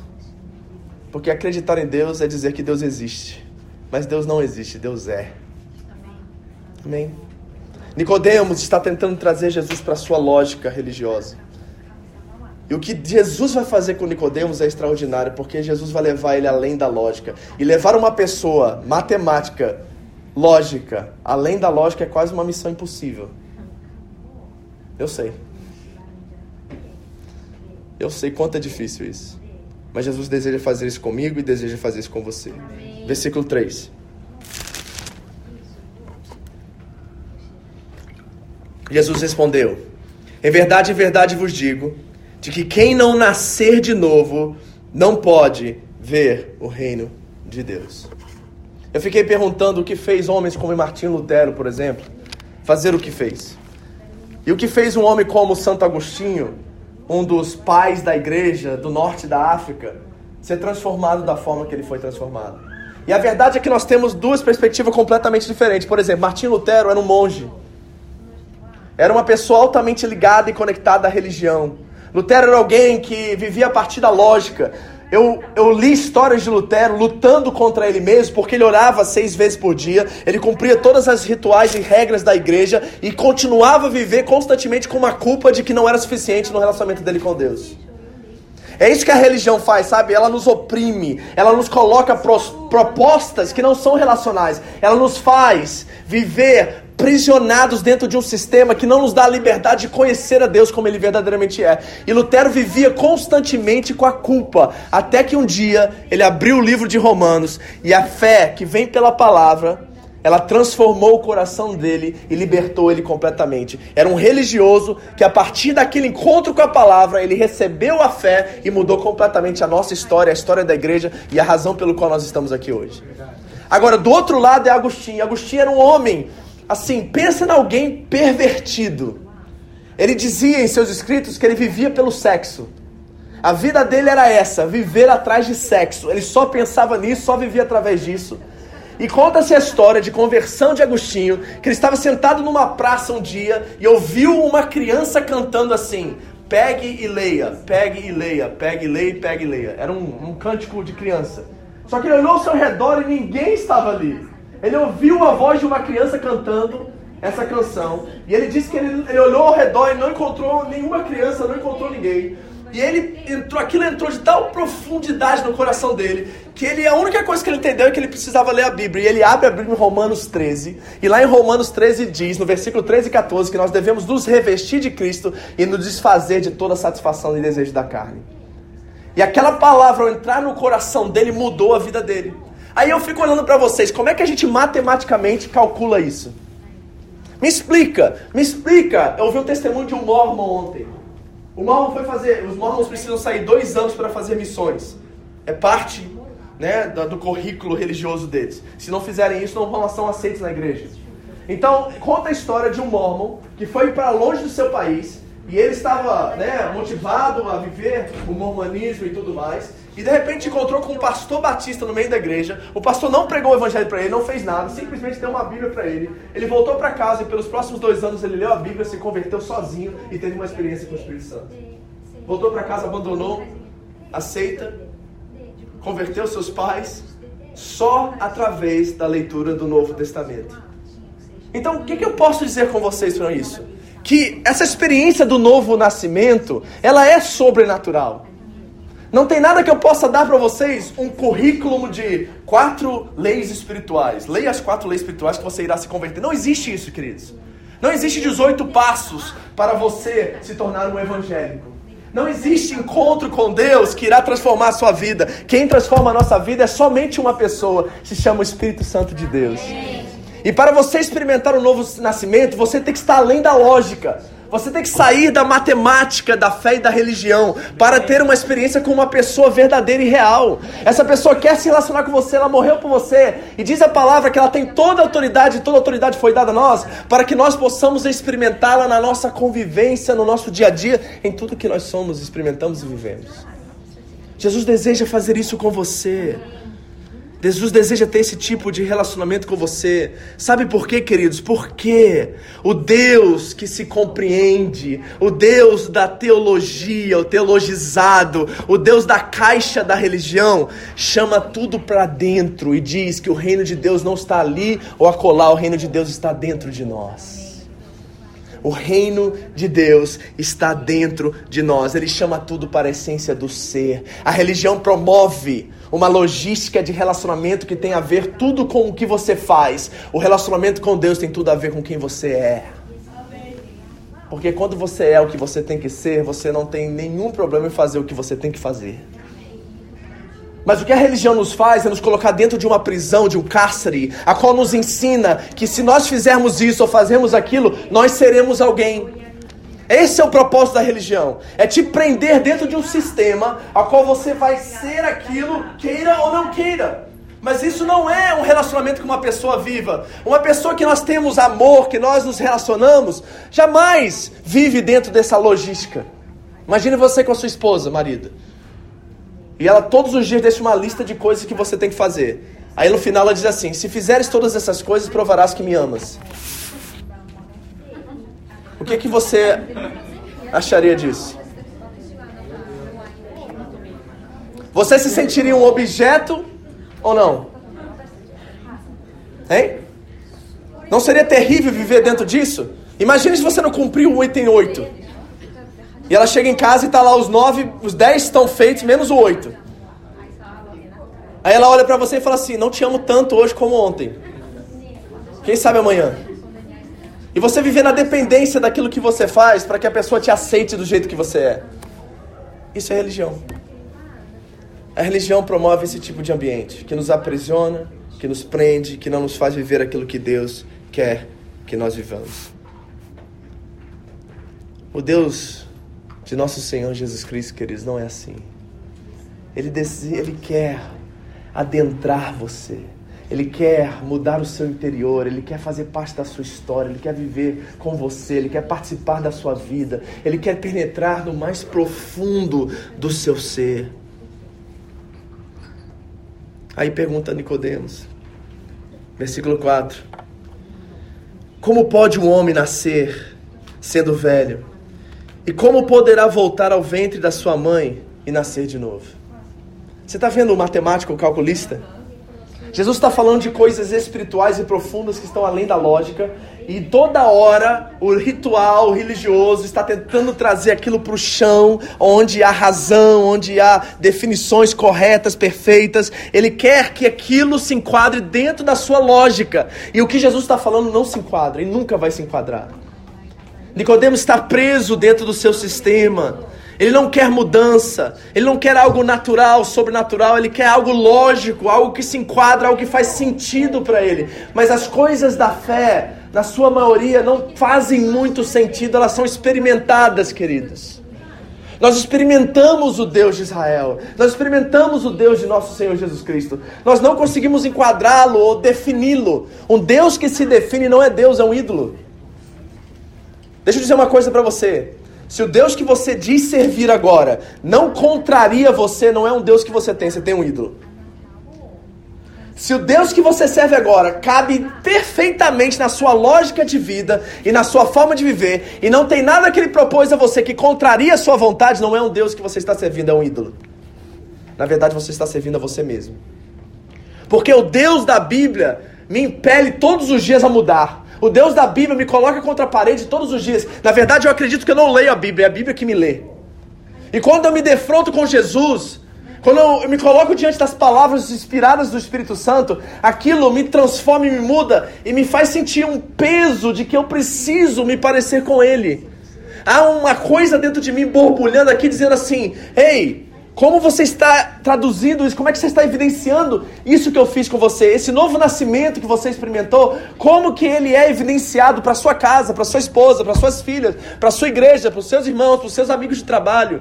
[SPEAKER 1] Porque acreditar em Deus é dizer que Deus existe. Mas Deus não existe, Deus é. Amém? Nicodemos está tentando trazer Jesus para a sua lógica religiosa. E o que Jesus vai fazer com Nicodemos é extraordinário, porque Jesus vai levar ele além da lógica. E levar uma pessoa matemática, lógica, além da lógica é quase uma missão impossível. Eu sei. Eu sei quanto é difícil isso. Mas Jesus deseja fazer isso comigo e deseja fazer isso com você. Amém. Versículo 3. Jesus respondeu: Em verdade, em verdade vos digo, de que quem não nascer de novo não pode ver o reino de Deus. Eu fiquei perguntando o que fez homens como Martinho Lutero, por exemplo, fazer o que fez. E o que fez um homem como Santo Agostinho um dos pais da igreja do norte da África ser transformado da forma que ele foi transformado. E a verdade é que nós temos duas perspectivas completamente diferentes. Por exemplo, Martinho Lutero era um monge. Era uma pessoa altamente ligada e conectada à religião. Lutero era alguém que vivia a partir da lógica. Eu, eu li histórias de Lutero lutando contra ele mesmo, porque ele orava seis vezes por dia, ele cumpria todas as rituais e regras da igreja e continuava a viver constantemente com uma culpa de que não era suficiente no relacionamento dele com Deus. É isso que a religião faz, sabe? Ela nos oprime, ela nos coloca propostas que não são relacionais, ela nos faz viver prisionados dentro de um sistema que não nos dá a liberdade de conhecer a Deus como ele verdadeiramente é. E Lutero vivia constantemente com a culpa, até que um dia ele abriu o livro de Romanos e a fé que vem pela palavra, ela transformou o coração dele e libertou ele completamente. Era um religioso que a partir daquele encontro com a palavra, ele recebeu a fé e mudou completamente a nossa história, a história da igreja e a razão pelo qual nós estamos aqui hoje. Agora, do outro lado é Agostinho. Agostinho era um homem Assim, pensa em alguém pervertido. Ele dizia em seus escritos que ele vivia pelo sexo. A vida dele era essa, viver atrás de sexo. Ele só pensava nisso, só vivia através disso. E conta-se a história de conversão de Agostinho, que ele estava sentado numa praça um dia e ouviu uma criança cantando assim: pegue e leia, pegue e leia, pegue e leia, pegue e leia. Era um, um cântico de criança. Só que ele olhou ao seu redor e ninguém estava ali. Ele ouviu a voz de uma criança cantando essa canção. E ele disse que ele, ele olhou ao redor e não encontrou nenhuma criança, não encontrou ninguém. E ele entrou, aquilo entrou de tal profundidade no coração dele, que ele a única coisa que ele entendeu é que ele precisava ler a Bíblia. E ele abre a Bíblia em Romanos 13, e lá em Romanos 13 diz, no versículo 13 e 14, que nós devemos nos revestir de Cristo e nos desfazer de toda satisfação e desejo da carne. E aquela palavra, ao entrar no coração dele, mudou a vida dele. Aí eu fico olhando para vocês, como é que a gente matematicamente calcula isso? Me explica, me explica. Eu ouvi o testemunho de um mormon ontem. O mormon foi fazer, os mormons precisam sair dois anos para fazer missões. É parte né, do, currículo religioso deles. Se não fizerem isso, não são aceitos na igreja. Então, conta a história de um mormon que foi para longe do seu país e ele estava né, motivado a viver o mormonismo e tudo mais. E de repente encontrou com um pastor batista no meio da igreja. O pastor não pregou o evangelho para ele, não fez nada, simplesmente deu uma Bíblia para ele. Ele voltou para casa e pelos próximos dois anos ele leu a Bíblia, se converteu sozinho e teve uma experiência com o Espírito Santo. Voltou para casa, abandonou a seita, converteu seus pais só através da leitura do Novo Testamento. Então, o que, que eu posso dizer com vocês sobre isso? Que essa experiência do novo nascimento, ela é sobrenatural. Não tem nada que eu possa dar para vocês um currículo de quatro leis espirituais. Leia as quatro leis espirituais que você irá se converter. Não existe isso, queridos. Não existe 18 passos para você se tornar um evangélico. Não existe encontro com Deus que irá transformar a sua vida. Quem transforma a nossa vida é somente uma pessoa, se chama o Espírito Santo de Deus. E para você experimentar o um novo nascimento, você tem que estar além da lógica. Você tem que sair da matemática, da fé e da religião para ter uma experiência com uma pessoa verdadeira e real. Essa pessoa quer se relacionar com você, ela morreu por você. E diz a palavra que ela tem toda a autoridade, toda a autoridade foi dada a nós, para que nós possamos experimentá-la na nossa convivência, no nosso dia a dia, em tudo que nós somos, experimentamos e vivemos. Jesus deseja fazer isso com você. Jesus deseja ter esse tipo de relacionamento com você. Sabe por quê, queridos? Porque o Deus que se compreende, o Deus da teologia, o teologizado, o Deus da caixa da religião, chama tudo para dentro e diz que o reino de Deus não está ali ou acolá, o reino de Deus está dentro de nós. O reino de Deus está dentro de nós. Ele chama tudo para a essência do ser. A religião promove uma logística de relacionamento que tem a ver tudo com o que você faz. O relacionamento com Deus tem tudo a ver com quem você é. Porque quando você é o que você tem que ser, você não tem nenhum problema em fazer o que você tem que fazer. Mas o que a religião nos faz é nos colocar dentro de uma prisão, de um cárcere, a qual nos ensina que se nós fizermos isso ou fazermos aquilo, nós seremos alguém. Esse é o propósito da religião. É te prender dentro de um sistema a qual você vai ser aquilo, queira ou não queira. Mas isso não é um relacionamento com uma pessoa viva. Uma pessoa que nós temos amor, que nós nos relacionamos, jamais vive dentro dessa logística. Imagine você com a sua esposa, marido. E ela todos os dias deixa uma lista de coisas que você tem que fazer. Aí no final ela diz assim: Se fizeres todas essas coisas, provarás que me amas. O que, que você acharia disso? Você se sentiria um objeto ou não? Hein? Não seria terrível viver dentro disso? Imagine se você não cumpriu o item 8. E ela chega em casa e está lá os 9, os 10 estão feitos, menos o 8. Aí ela olha para você e fala assim: Não te amo tanto hoje como ontem. Quem sabe amanhã? E você viver na dependência daquilo que você faz para que a pessoa te aceite do jeito que você é. Isso é religião. A religião promove esse tipo de ambiente que nos aprisiona, que nos prende, que não nos faz viver aquilo que Deus quer que nós vivamos. O Deus de nosso Senhor Jesus Cristo, queridos, não é assim. Ele, deseja, ele quer adentrar você Ele quer mudar o seu interior, ele quer fazer parte da sua história, ele quer viver com você, ele quer participar da sua vida, ele quer penetrar no mais profundo do seu ser. Aí pergunta Nicodemos, versículo 4. Como pode um homem nascer sendo velho? E como poderá voltar ao ventre da sua mãe e nascer de novo? Você está vendo o matemático, o calculista? Jesus está falando de coisas espirituais e profundas que estão além da lógica, e toda hora o ritual religioso está tentando trazer aquilo para o chão, onde há razão, onde há definições corretas, perfeitas. Ele quer que aquilo se enquadre dentro da sua lógica. E o que Jesus está falando não se enquadra e nunca vai se enquadrar. Nicodemos está preso dentro do seu sistema. Ele não quer mudança, ele não quer algo natural, sobrenatural, ele quer algo lógico, algo que se enquadra, algo que faz sentido para ele. Mas as coisas da fé, na sua maioria, não fazem muito sentido, elas são experimentadas, queridos. Nós experimentamos o Deus de Israel, nós experimentamos o Deus de nosso Senhor Jesus Cristo. Nós não conseguimos enquadrá-lo ou defini-lo. Um Deus que se define não é Deus, é um ídolo. Deixa eu dizer uma coisa para você. Se o Deus que você diz servir agora não contraria você, não é um Deus que você tem, você tem um ídolo. Se o Deus que você serve agora cabe perfeitamente na sua lógica de vida e na sua forma de viver, e não tem nada que ele propôs a você que contraria a sua vontade, não é um Deus que você está servindo, é um ídolo. Na verdade, você está servindo a você mesmo. Porque o Deus da Bíblia me impele todos os dias a mudar. O Deus da Bíblia me coloca contra a parede todos os dias. Na verdade, eu acredito que eu não leio a Bíblia, é a Bíblia que me lê. E quando eu me defronto com Jesus, quando eu me coloco diante das palavras inspiradas do Espírito Santo, aquilo me transforma e me muda e me faz sentir um peso de que eu preciso me parecer com Ele. Há uma coisa dentro de mim borbulhando aqui dizendo assim: Ei, como você está traduzindo isso? Como é que você está evidenciando isso que eu fiz com você? Esse novo nascimento que você experimentou, como que ele é evidenciado para sua casa, para sua esposa, para suas filhas, para sua igreja, para os seus irmãos, para os seus amigos de trabalho?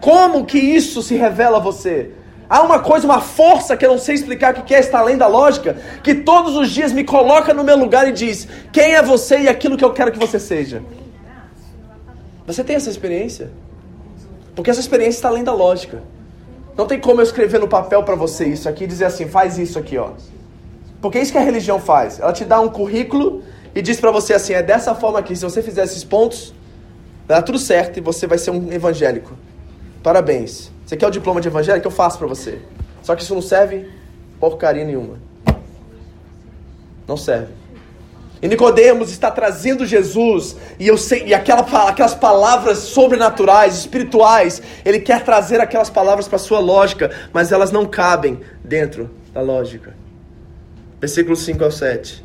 [SPEAKER 1] Como que isso se revela a você? Há uma coisa, uma força que eu não sei explicar o que é, está além da lógica, que todos os dias me coloca no meu lugar e diz: quem é você e aquilo que eu quero que você seja. Você tem essa experiência? Porque essa experiência está além da lógica. Não tem como eu escrever no papel para você isso aqui e dizer assim, faz isso aqui, ó. Porque é isso que a religião faz. Ela te dá um currículo e diz para você assim, é dessa forma aqui, se você fizer esses pontos, dá tudo certo e você vai ser um evangélico. Parabéns. Você quer o diploma de evangélico? Eu faço para você. Só que isso não serve porcaria nenhuma. Não serve. E Nicodemos está trazendo Jesus e eu sei e aquela, aquelas palavras sobrenaturais, espirituais, ele quer trazer aquelas palavras para a sua lógica, mas elas não cabem dentro da lógica. Versículo 5 ao 7.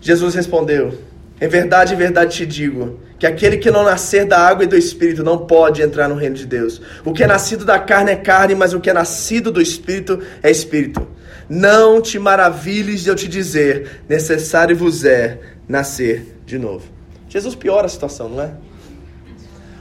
[SPEAKER 1] Jesus respondeu: Em verdade, em verdade te digo, que aquele que não nascer da água e do espírito não pode entrar no reino de Deus. O que é nascido da carne é carne, mas o que é nascido do espírito é espírito. Não te maravilhes de eu te dizer, necessário vos é nascer de novo. Jesus piora a situação, não é?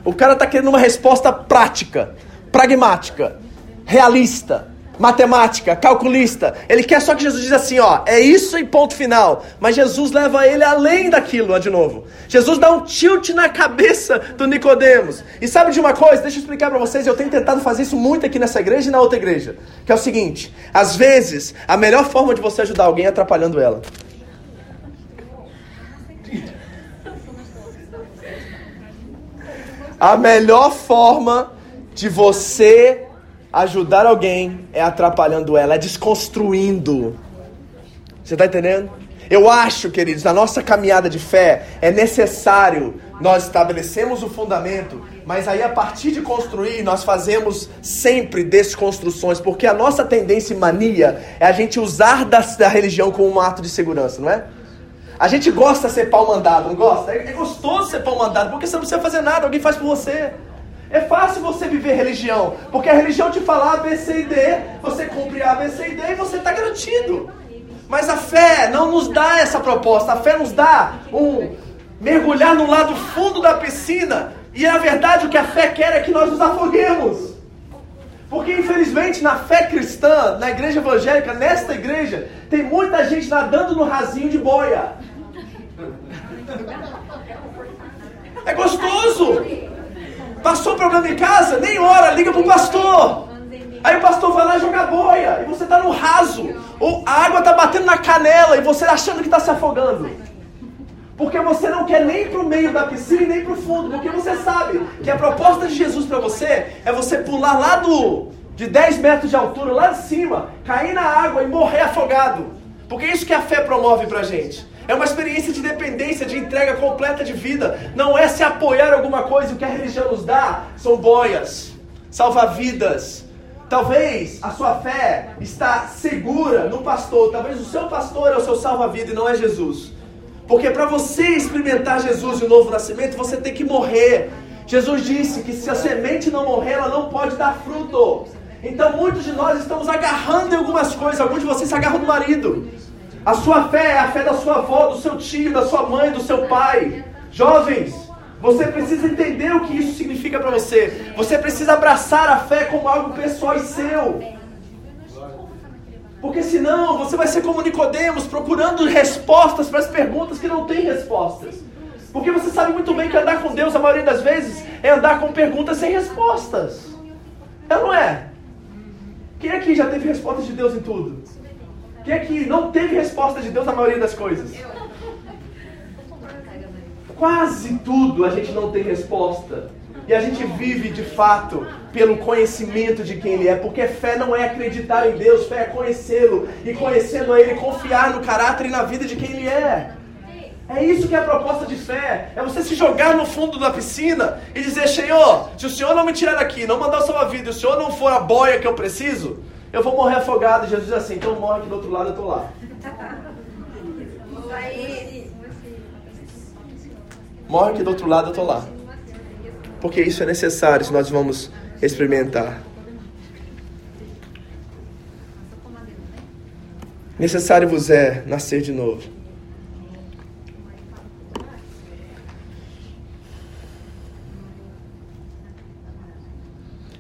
[SPEAKER 1] O cara está querendo uma resposta prática, pragmática, realista matemática, calculista. Ele quer só que Jesus diz assim, ó, é isso e ponto final. Mas Jesus leva ele além daquilo, ó, de novo. Jesus dá um tilt na cabeça do Nicodemos. E sabe de uma coisa? Deixa eu explicar para vocês. Eu tenho tentado fazer isso muito aqui nessa igreja e na outra igreja. Que é o seguinte: às vezes a melhor forma de você ajudar alguém é atrapalhando ela. A melhor forma de você Ajudar alguém é atrapalhando ela, é desconstruindo. Você está entendendo? Eu acho, queridos, na nossa caminhada de fé é necessário nós estabelecemos o fundamento, mas aí a partir de construir nós fazemos sempre desconstruções, porque a nossa tendência e mania é a gente usar da, da religião como um ato de segurança, não é? A gente gosta de ser pau mandado, não gosta? É, é gostoso ser pau mandado, porque você não precisa fazer nada, alguém faz por você. É fácil você viver religião, porque a religião te fala A, B, C e D, você cumpre A, B, C e D e você está garantido. Mas a fé não nos dá essa proposta, a fé nos dá um mergulhar no lado fundo da piscina, e na verdade o que a fé quer é que nós nos afoguemos. Porque infelizmente na fé cristã, na igreja evangélica, nesta igreja, tem muita gente nadando no rasinho de boia. É gostoso. Passou problema em casa? Nem ora, liga pro pastor. Aí o pastor vai lá jogar boia e você tá no raso. Ou a água tá batendo na canela e você achando que tá se afogando. Porque você não quer nem para o meio da piscina e nem para o fundo. Porque você sabe que a proposta de Jesus para você é você pular lá do de 10 metros de altura, lá de cima, cair na água e morrer afogado. Porque é isso que a fé promove para gente. É uma experiência de dependência, de entrega completa de vida. Não é se apoiar alguma coisa. O que a religião nos dá são boias, salva-vidas. Talvez a sua fé está segura no pastor. Talvez o seu pastor é o seu salva-vida e não é Jesus. Porque para você experimentar Jesus e o novo nascimento, você tem que morrer. Jesus disse que se a semente não morrer, ela não pode dar fruto. Então muitos de nós estamos agarrando em algumas coisas. Alguns de vocês se agarram no marido. A sua fé é a fé da sua avó, do seu tio, da sua mãe, do seu pai. Jovens, você precisa entender o que isso significa para você. Você precisa abraçar a fé como algo pessoal e seu. Porque senão você vai ser como Nicodemos, procurando respostas para as perguntas que não têm respostas. Porque você sabe muito bem que andar com Deus, a maioria das vezes, é andar com perguntas sem respostas. É não é? Quem aqui já teve respostas de Deus em tudo? Quem aqui não teve resposta de Deus na maioria das coisas? Quase tudo a gente não tem resposta. E a gente vive de fato pelo conhecimento de quem Ele é, porque fé não é acreditar em Deus, fé é conhecê-lo. E conhecendo a Ele, confiar no caráter e na vida de quem Ele é. É isso que é a proposta de fé. É você se jogar no fundo da piscina e dizer: Senhor, se o Senhor não me tirar daqui, não mandar salvar a vida, e o Senhor não for a boia que eu preciso, eu vou morrer afogado. Jesus assim: então morre aqui do outro lado, eu estou lá. Morre aqui do outro lado, eu estou lá porque isso é necessário se nós vamos experimentar. Necessário vos é nascer de novo.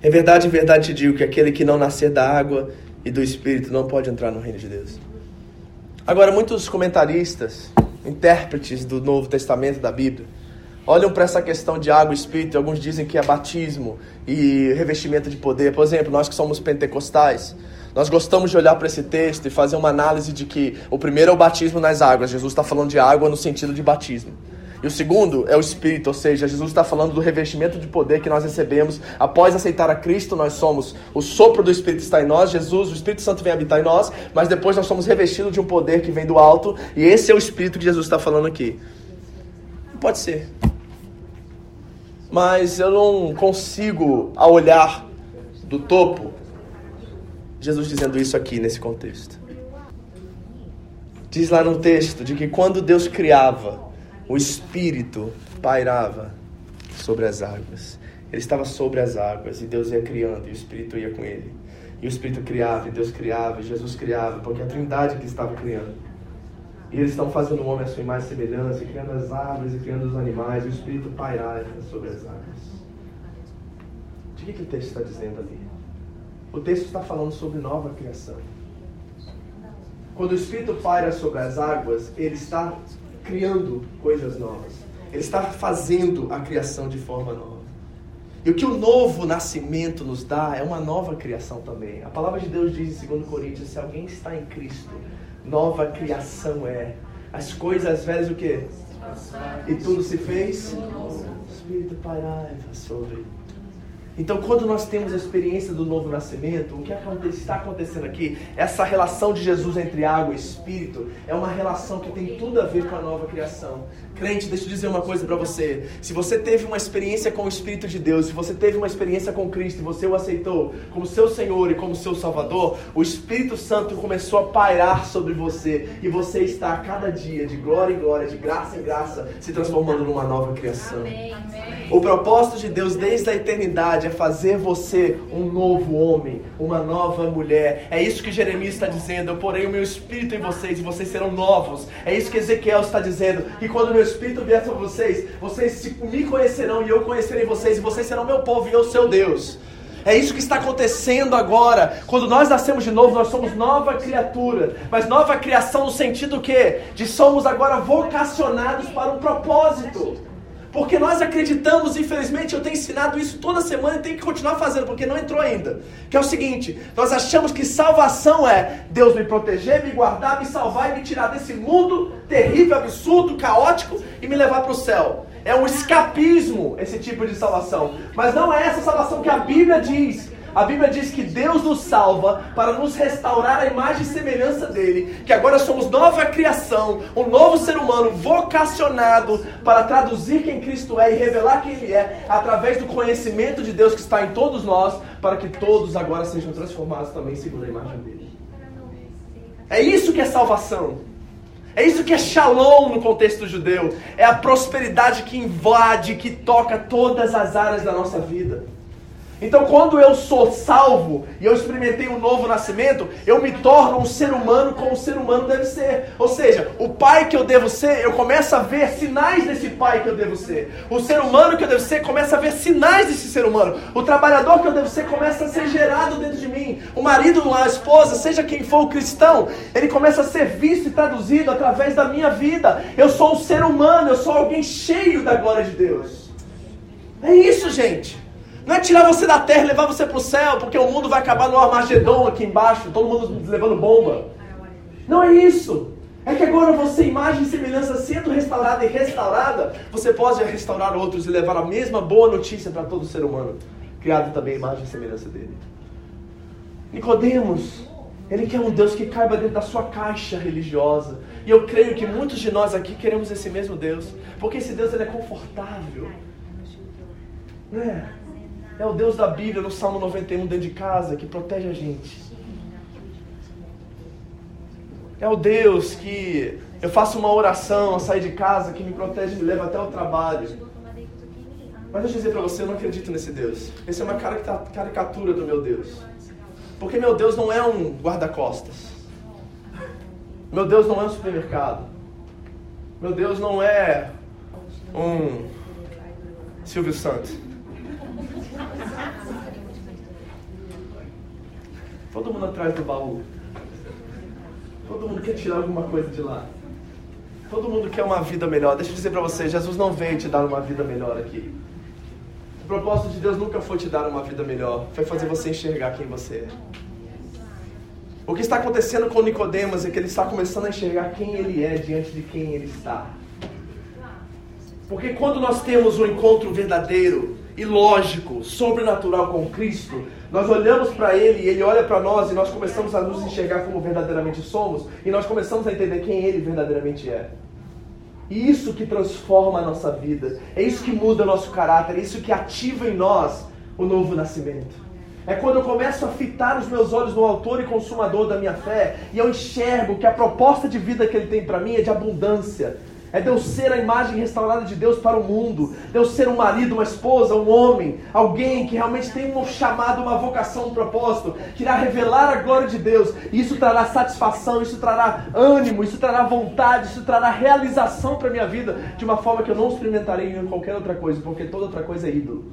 [SPEAKER 1] Em verdade, verdade te digo que aquele que não nascer da água e do Espírito não pode entrar no reino de Deus. Agora, muitos comentaristas, intérpretes do Novo Testamento da Bíblia, olham para essa questão de água e espírito, alguns dizem que é batismo e revestimento de poder. Por exemplo, nós que somos pentecostais, nós gostamos de olhar para esse texto e fazer uma análise de que o primeiro é o batismo nas águas, Jesus está falando de água no sentido de batismo. E o segundo é o Espírito, ou seja, Jesus está falando do revestimento de poder que nós recebemos após aceitar a Cristo. Nós somos, o sopro do Espírito está em nós, Jesus, o Espírito Santo vem habitar em nós, mas depois nós somos revestidos de um poder que vem do alto, e esse é o Espírito que Jesus está falando aqui. Pode ser mas eu não consigo, a olhar do topo, Jesus dizendo isso aqui nesse contexto. Diz lá no texto de que quando Deus criava, o Espírito pairava sobre as águas. Ele estava sobre as águas e Deus ia criando e o Espírito ia com ele. E o Espírito criava e Deus criava e Jesus criava, porque é a Trindade que estava criando. E eles estão fazendo o homem a sua imagem e semelhança, e criando as árvores e criando os animais, e o Espírito pairava sobre as águas. De que, que o texto está dizendo ali? O texto está falando sobre nova criação. Quando o Espírito paira sobre as águas, ele está criando coisas novas. Ele está fazendo a criação de forma nova. E o que o novo nascimento nos dá é uma nova criação também. A palavra de Deus diz em 2 Coríntios: se alguém está em Cristo, nova criação é. As coisas velhas o que? E tudo se fez? O Espírito pairava sobre então, quando nós temos a experiência do novo nascimento, o que está acontecendo aqui, essa relação de Jesus entre água e espírito, é uma relação que tem tudo a ver com a nova criação. Crente, deixa eu dizer uma coisa para você. Se você teve uma experiência com o Espírito de Deus, se você teve uma experiência com Cristo e você o aceitou como seu Senhor e como seu Salvador, o Espírito Santo começou a pairar sobre você e você está a cada dia, de glória em glória, de graça em graça, se transformando numa nova criação. Amém. O propósito de Deus desde a eternidade é fazer você um novo homem, uma nova mulher. É isso que Jeremias está dizendo. Eu porei o meu espírito em vocês e vocês serão novos. É isso que Ezequiel está dizendo. Que quando o meu espírito vier sobre vocês, vocês me conhecerão e eu conhecerei vocês e vocês serão meu povo e eu seu Deus. É isso que está acontecendo agora. Quando nós nascemos de novo, nós somos nova criatura. Mas nova criação no sentido que de somos agora vocacionados para um propósito. Porque nós acreditamos, infelizmente, eu tenho ensinado isso toda semana e tenho que continuar fazendo, porque não entrou ainda. Que é o seguinte: nós achamos que salvação é Deus me proteger, me guardar, me salvar e me tirar desse mundo terrível, absurdo, caótico e me levar para o céu. É um escapismo esse tipo de salvação. Mas não é essa salvação que a Bíblia diz. A Bíblia diz que Deus nos salva para nos restaurar a imagem e semelhança dele, que agora somos nova criação, um novo ser humano vocacionado para traduzir quem Cristo é e revelar quem ele é através do conhecimento de Deus que está em todos nós, para que todos agora sejam transformados também segundo a imagem dele. É isso que é salvação. É isso que é shalom no contexto judeu. É a prosperidade que invade, que toca todas as áreas da nossa vida. Então, quando eu sou salvo e eu experimentei um novo nascimento, eu me torno um ser humano como um ser humano deve ser. Ou seja, o pai que eu devo ser, eu começo a ver sinais desse pai que eu devo ser. O ser humano que eu devo ser, começa a ver sinais desse ser humano. O trabalhador que eu devo ser, começa a ser gerado dentro de mim. O marido, a esposa, seja quem for o cristão, ele começa a ser visto e traduzido através da minha vida. Eu sou um ser humano, eu sou alguém cheio da glória de Deus. É isso, gente. Não é tirar você da terra e levar você para o céu, porque o mundo vai acabar no Armagedon aqui embaixo, todo mundo levando bomba. Não é isso. É que agora você, imagem e semelhança, sendo restaurada e restaurada, você pode restaurar outros e levar a mesma boa notícia para todo ser humano, criado também a imagem e semelhança dele. Nicodemos, ele quer um Deus que caiba dentro da sua caixa religiosa. E eu creio que muitos de nós aqui queremos esse mesmo Deus, porque esse Deus ele é confortável. Não é? O Deus da Bíblia no Salmo 91 dentro de casa que protege a gente. É o Deus que eu faço uma oração ao sair de casa que me protege e me leva até o trabalho. Mas deixa eu dizer para você, eu não acredito nesse Deus. Esse é uma caricatura do meu Deus. Porque meu Deus não é um guarda-costas. Meu Deus não é um supermercado. Meu Deus não é um Silvio Santos. Todo mundo atrás do baú. Todo mundo quer tirar alguma coisa de lá. Todo mundo quer uma vida melhor. Deixa eu dizer para você, Jesus não veio te dar uma vida melhor aqui. O propósito de Deus nunca foi te dar uma vida melhor, foi fazer você enxergar quem você é. O que está acontecendo com Nicodemos é que ele está começando a enxergar quem ele é diante de quem ele está. Porque quando nós temos um encontro verdadeiro, e lógico, sobrenatural com Cristo, nós olhamos para Ele e Ele olha para nós e nós começamos a nos enxergar como verdadeiramente somos e nós começamos a entender quem Ele verdadeiramente é. E isso que transforma a nossa vida, é isso que muda nosso caráter, é isso que ativa em nós o novo nascimento. É quando eu começo a fitar os meus olhos no autor e consumador da minha fé e eu enxergo que a proposta de vida que ele tem para mim é de abundância, é Deus ser a imagem restaurada de Deus para o mundo. Deus ser um marido, uma esposa, um homem, alguém que realmente tem um chamado, uma vocação, um propósito, que irá revelar a glória de Deus. E isso trará satisfação, isso trará ânimo, isso trará vontade, isso trará realização para a minha vida de uma forma que eu não experimentarei em qualquer outra coisa, porque toda outra coisa é ídolo.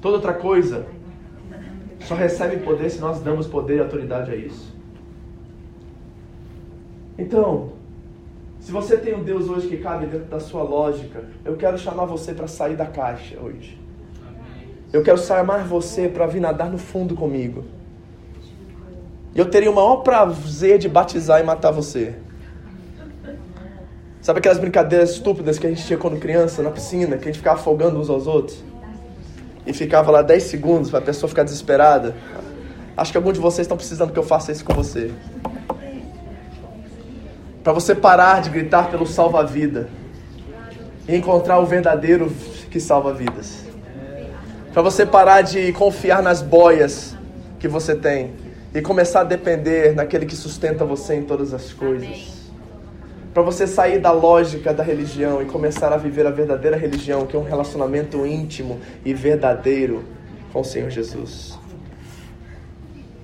[SPEAKER 1] Toda outra coisa só recebe poder se nós damos poder e autoridade a isso. Então, se você tem um Deus hoje que cabe dentro da sua lógica, eu quero chamar você para sair da caixa hoje. Eu quero chamar você para vir nadar no fundo comigo. E eu teria o maior prazer de batizar e matar você. Sabe aquelas brincadeiras estúpidas que a gente tinha quando criança na piscina, que a gente ficava afogando uns aos outros? E ficava lá 10 segundos para a pessoa ficar desesperada? Acho que alguns de vocês estão precisando que eu faça isso com você. Para você parar de gritar pelo salva-vida e encontrar o verdadeiro que salva vidas. Para você parar de confiar nas boias que você tem e começar a depender naquele que sustenta você em todas as coisas. Para você sair da lógica da religião e começar a viver a verdadeira religião, que é um relacionamento íntimo e verdadeiro com o Senhor Jesus.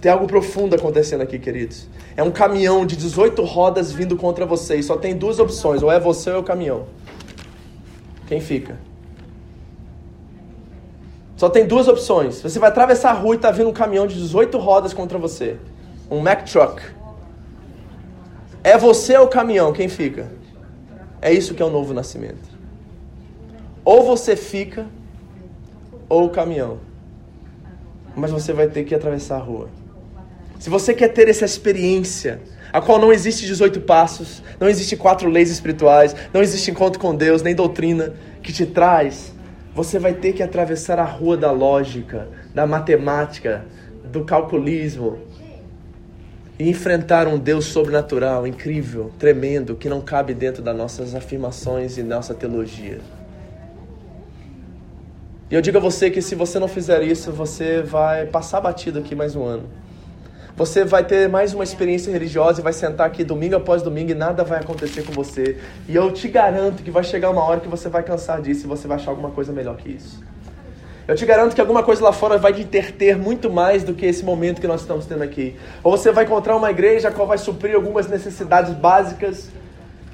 [SPEAKER 1] Tem algo profundo acontecendo aqui, queridos. É um caminhão de 18 rodas vindo contra você e só tem duas opções: ou é você ou é o caminhão. Quem fica? Só tem duas opções. Você vai atravessar a rua e tá vindo um caminhão de 18 rodas contra você. Um Mack Truck. É você ou o caminhão? Quem fica? É isso que é o novo nascimento. Ou você fica, ou o caminhão. Mas você vai ter que atravessar a rua. Se você quer ter essa experiência, a qual não existe 18 passos, não existe quatro leis espirituais, não existe encontro com Deus, nem doutrina que te traz, você vai ter que atravessar a rua da lógica, da matemática, do calculismo e enfrentar um Deus sobrenatural, incrível, tremendo, que não cabe dentro das nossas afirmações e nossa teologia. E eu digo a você que se você não fizer isso, você vai passar batido aqui mais um ano. Você vai ter mais uma experiência religiosa e vai sentar aqui domingo após domingo e nada vai acontecer com você. E eu te garanto que vai chegar uma hora que você vai cansar disso e você vai achar alguma coisa melhor que isso. Eu te garanto que alguma coisa lá fora vai te ter muito mais do que esse momento que nós estamos tendo aqui. Ou você vai encontrar uma igreja a qual vai suprir algumas necessidades básicas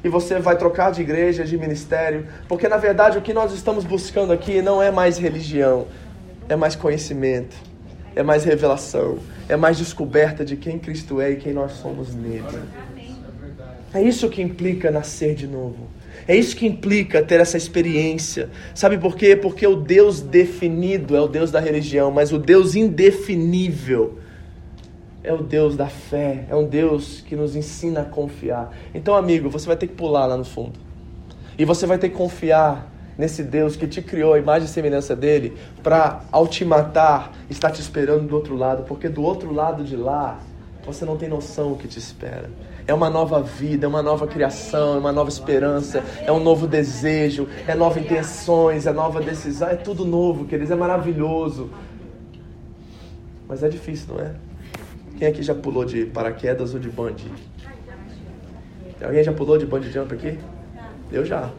[SPEAKER 1] e você vai trocar de igreja, de ministério, porque na verdade o que nós estamos buscando aqui não é mais religião, é mais conhecimento é mais revelação, é mais descoberta de quem Cristo é e quem nós somos nele. É isso que implica nascer de novo. É isso que implica ter essa experiência. Sabe por quê? Porque o Deus definido é o Deus da religião, mas o Deus indefinível é o Deus da fé, é um Deus que nos ensina a confiar. Então, amigo, você vai ter que pular lá no fundo. E você vai ter que confiar nesse Deus que te criou a imagem e semelhança dele, para ao te matar, estar te esperando do outro lado, porque do outro lado de lá, você não tem noção o que te espera. É uma nova vida, é uma nova criação, é uma nova esperança, é um novo desejo, é novas intenções, é nova decisão, é tudo novo, queridos, é maravilhoso. Mas é difícil, não é? Quem aqui já pulou de paraquedas ou de bungee? Alguém já pulou de bungee jump aqui? Eu já.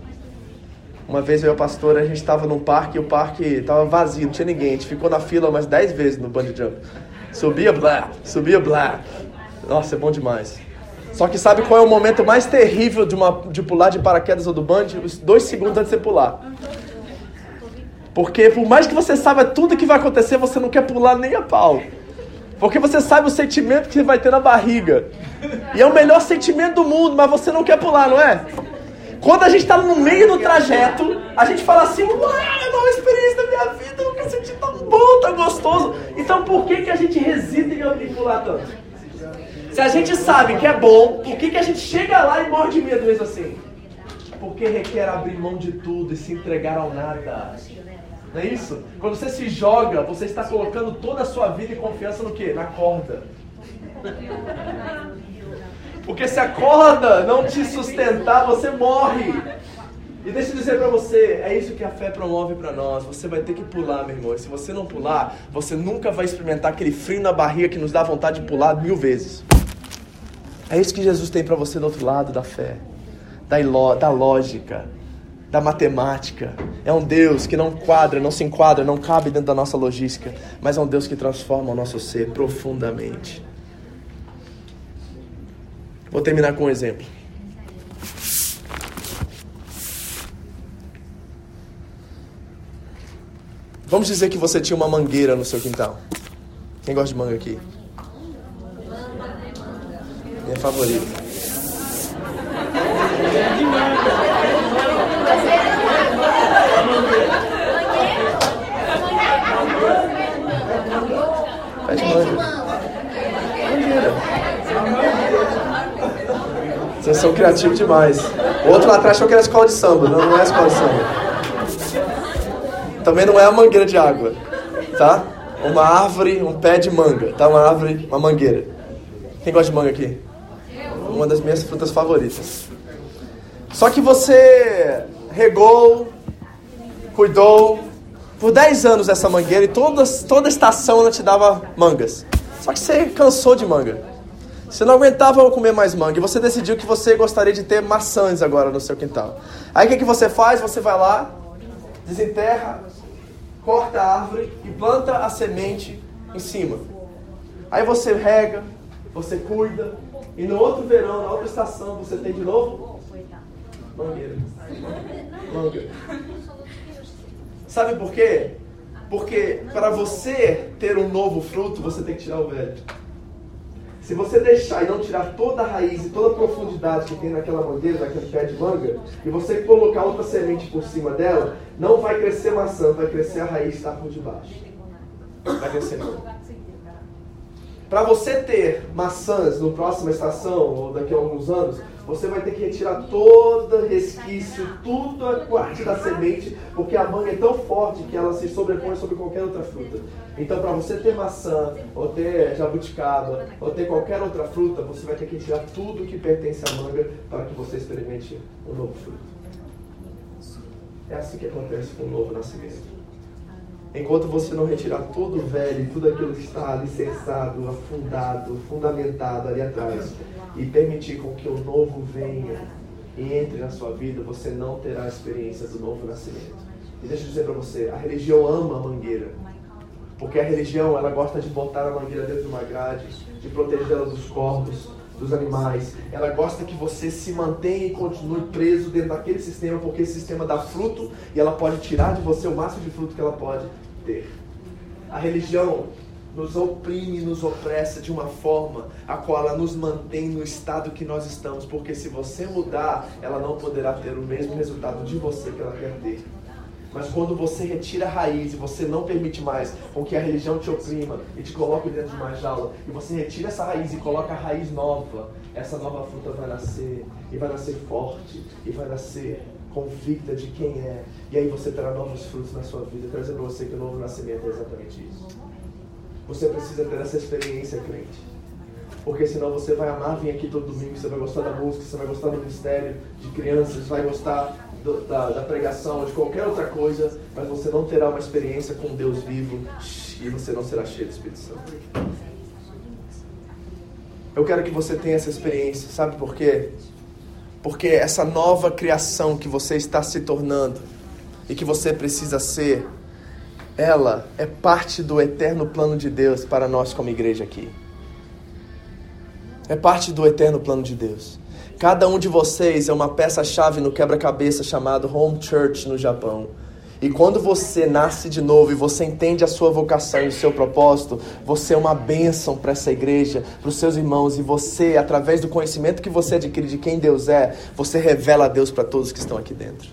[SPEAKER 1] Uma vez eu e a pastora, a gente estava num parque e o parque estava vazio, não tinha ninguém. A gente ficou na fila umas 10 vezes no bungee jump. Subia, blá, subia, blá. Nossa, é bom demais. Só que sabe qual é o momento mais terrível de, uma, de pular de paraquedas ou do bungee? Os dois segundos antes de você pular. Porque por mais que você saiba tudo que vai acontecer, você não quer pular nem a pau. Porque você sabe o sentimento que você vai ter na barriga. E é o melhor sentimento do mundo, mas você não quer pular, não é? Quando a gente está no meio do trajeto, a gente fala assim, uau, é a nova experiência da minha vida, eu nunca senti tão bom, tão gostoso. Então por que, que a gente resiste em manipular tanto? Se a gente sabe que é bom, por que, que a gente chega lá e morre de medo mesmo assim? Porque requer abrir mão de tudo e se entregar ao nada. Não é isso? Quando você se joga, você está colocando toda a sua vida e confiança no quê? Na corda. Porque se a corda não te sustentar, você morre. E deixa eu dizer para você, é isso que a fé promove para nós. Você vai ter que pular, meu irmão. E se você não pular, você nunca vai experimentar aquele frio na barriga que nos dá vontade de pular mil vezes. É isso que Jesus tem para você do outro lado da fé, da, da lógica, da matemática. É um Deus que não quadra, não se enquadra, não cabe dentro da nossa logística, mas é um Deus que transforma o nosso ser profundamente. Vou terminar com um exemplo. Vamos dizer que você tinha uma mangueira no seu quintal. Quem gosta de manga aqui? Minha favorita. Pé de manga. Criativos demais. O outro lá atrás achou que era escola de samba. Não, não é escola de samba. Também não é a mangueira de água, tá? Uma árvore, um pé de manga, tá? Uma árvore, uma mangueira. Quem gosta de manga aqui? Uma das minhas frutas favoritas. Só que você regou, cuidou por 10 anos essa mangueira e toda, toda estação ela te dava mangas. Só que você cansou de manga. Você não aguentava comer mais manga e você decidiu que você gostaria de ter maçãs agora no seu quintal. Aí o que, que você faz? Você vai lá, desenterra, corta a árvore e planta a semente em cima. Aí você rega, você cuida e no outro verão, na outra estação, você tem de novo mangueira. Manga. Sabe por quê? Porque para você ter um novo fruto, você tem que tirar o velho. Se você deixar e não tirar toda a raiz e toda a profundidade que tem naquela mangueira, naquele pé de manga, e você colocar outra semente por cima dela, não vai crescer maçã, vai crescer a raiz que está por debaixo. Vai crescer. Para você ter maçãs no próxima estação ou daqui a alguns anos, você vai ter que retirar todo resquício, tudo a parte da semente, porque a manga é tão forte que ela se sobrepõe sobre qualquer outra fruta. Então, para você ter maçã, ou ter jabuticaba, ou ter qualquer outra fruta, você vai ter que retirar tudo que pertence à manga para que você experimente um novo fruto. É assim que acontece com o novo nascimento. Enquanto você não retirar todo o velho, tudo aquilo que está alicerçado, afundado, fundamentado ali atrás, e permitir com que o novo venha e entre na sua vida, você não terá a experiência do novo nascimento. E deixa eu dizer para você, a religião ama a mangueira. Porque a religião, ela gosta de botar a mangueira dentro de uma grade, de proteger ela dos corpos, dos animais. Ela gosta que você se mantenha e continue preso dentro daquele sistema, porque esse sistema dá fruto e ela pode tirar de você o máximo de fruto que ela pode ter. A religião nos oprime, nos opressa de uma forma a qual ela nos mantém no estado que nós estamos, porque se você mudar, ela não poderá ter o mesmo resultado de você que ela quer ter. Mas quando você retira a raiz e você não permite mais com que a religião te oprima e te coloque dentro de uma jaula, e você retira essa raiz e coloca a raiz nova, essa nova fruta vai nascer, e vai nascer forte, e vai nascer convicta de quem é. E aí você terá novos frutos na sua vida. Dizer para você que o novo nascimento é exatamente isso. Você precisa ter essa experiência, crente. Porque senão você vai amar vir aqui todo domingo, você vai gostar da música, você vai gostar do ministério de crianças, vai gostar do, da, da pregação, de qualquer outra coisa, mas você não terá uma experiência com Deus vivo e você não será cheio do Espírito Santo. Eu quero que você tenha essa experiência, sabe por quê? Porque essa nova criação que você está se tornando e que você precisa ser, ela é parte do eterno plano de Deus para nós como igreja aqui. É parte do eterno plano de Deus. Cada um de vocês é uma peça-chave no quebra-cabeça chamado Home Church no Japão. E quando você nasce de novo e você entende a sua vocação e o seu propósito, você é uma bênção para essa igreja, para os seus irmãos. E você, através do conhecimento que você adquire de quem Deus é, você revela a Deus para todos que estão aqui dentro.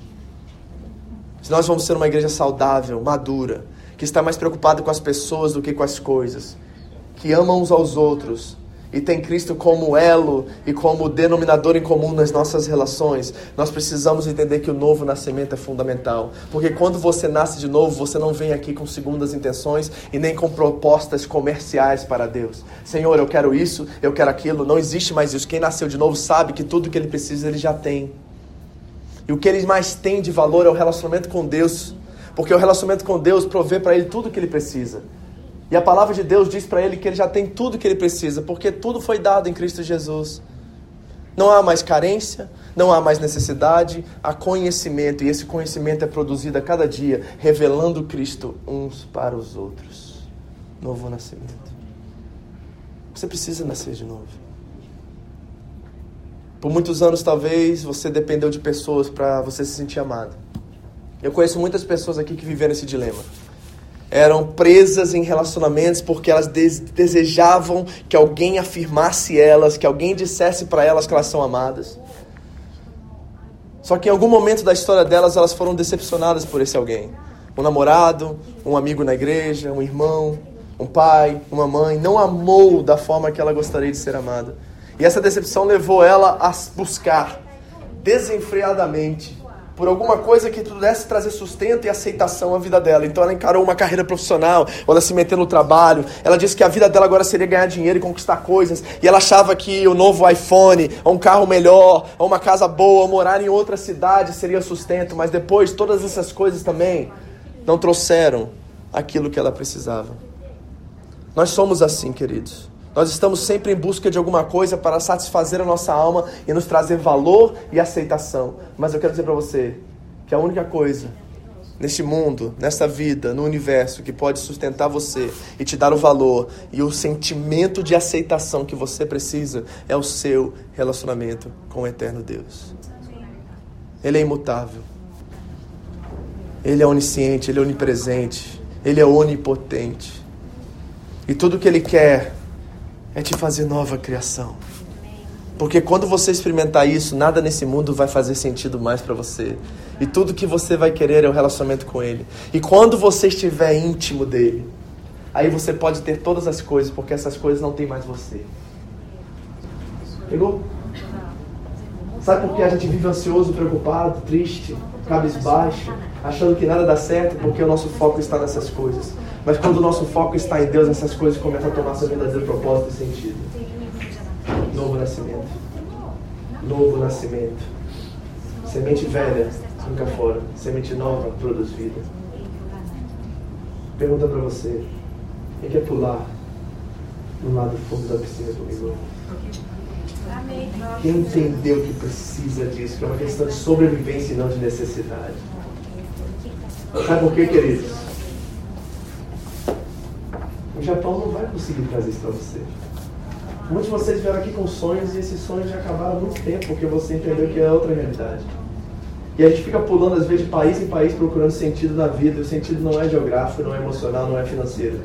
[SPEAKER 1] Se nós vamos ser uma igreja saudável, madura, que está mais preocupada com as pessoas do que com as coisas, que ama uns aos outros, e tem Cristo como elo e como denominador em comum nas nossas relações, nós precisamos entender que o novo nascimento é fundamental. Porque quando você nasce de novo, você não vem aqui com segundas intenções e nem com propostas comerciais para Deus. Senhor, eu quero isso, eu quero aquilo. Não existe mais isso. Quem nasceu de novo sabe que tudo que ele precisa ele já tem. E o que ele mais tem de valor é o relacionamento com Deus. Porque o relacionamento com Deus provê para ele tudo o que ele precisa. E a palavra de Deus diz para ele que ele já tem tudo que ele precisa, porque tudo foi dado em Cristo Jesus. Não há mais carência, não há mais necessidade, há conhecimento, e esse conhecimento é produzido a cada dia, revelando Cristo uns para os outros. Novo nascimento. Você precisa nascer de novo. Por muitos anos, talvez, você dependeu de pessoas para você se sentir amado. Eu conheço muitas pessoas aqui que viveram esse dilema eram presas em relacionamentos porque elas desejavam que alguém afirmasse elas, que alguém dissesse para elas que elas são amadas. Só que em algum momento da história delas, elas foram decepcionadas por esse alguém. Um namorado, um amigo na igreja, um irmão, um pai, uma mãe, não amou da forma que ela gostaria de ser amada. E essa decepção levou ela a buscar desenfreadamente por alguma coisa que pudesse trazer sustento e aceitação à vida dela. Então ela encarou uma carreira profissional, ela se meteu no trabalho. Ela disse que a vida dela agora seria ganhar dinheiro e conquistar coisas. E ela achava que o novo iPhone, ou um carro melhor, ou uma casa boa, ou morar em outra cidade seria sustento. Mas depois todas essas coisas também não trouxeram aquilo que ela precisava. Nós somos assim, queridos. Nós estamos sempre em busca de alguma coisa para satisfazer a nossa alma e nos trazer valor e aceitação. Mas eu quero dizer para você que a única coisa neste mundo, nessa vida, no universo que pode sustentar você e te dar o valor e o sentimento de aceitação que você precisa é o seu relacionamento com o eterno Deus. Ele é imutável. Ele é onisciente, ele é onipresente. Ele é onipotente. E tudo que Ele quer é te fazer nova criação. Porque quando você experimentar isso, nada nesse mundo vai fazer sentido mais para você. E tudo que você vai querer é o relacionamento com Ele. E quando você estiver íntimo dele, aí você pode ter todas as coisas, porque essas coisas não tem mais você. Pegou? Sabe por que a gente vive ansioso, preocupado, triste, cabisbaixo, achando que nada dá certo? Porque o nosso foco está nessas coisas. Mas quando o nosso foco está em Deus, essas coisas começam a tomar seu verdadeiro propósito e sentido. Novo nascimento. Novo nascimento. Semente velha, nunca fora. Semente nova, produz vida. Pergunta para você: quem quer pular no lado fundo da piscina comigo? Quem entendeu que precisa disso? Que é uma questão de sobrevivência e não de necessidade. Sabe por quê, queridos? O Japão não vai conseguir trazer isso para você. Muitos de vocês vieram aqui com sonhos e esses sonhos já acabaram há muito tempo, porque você entendeu que é outra realidade. E a gente fica pulando, às vezes, de país em país procurando sentido na vida. E o sentido não é geográfico, não é emocional, não é financeiro.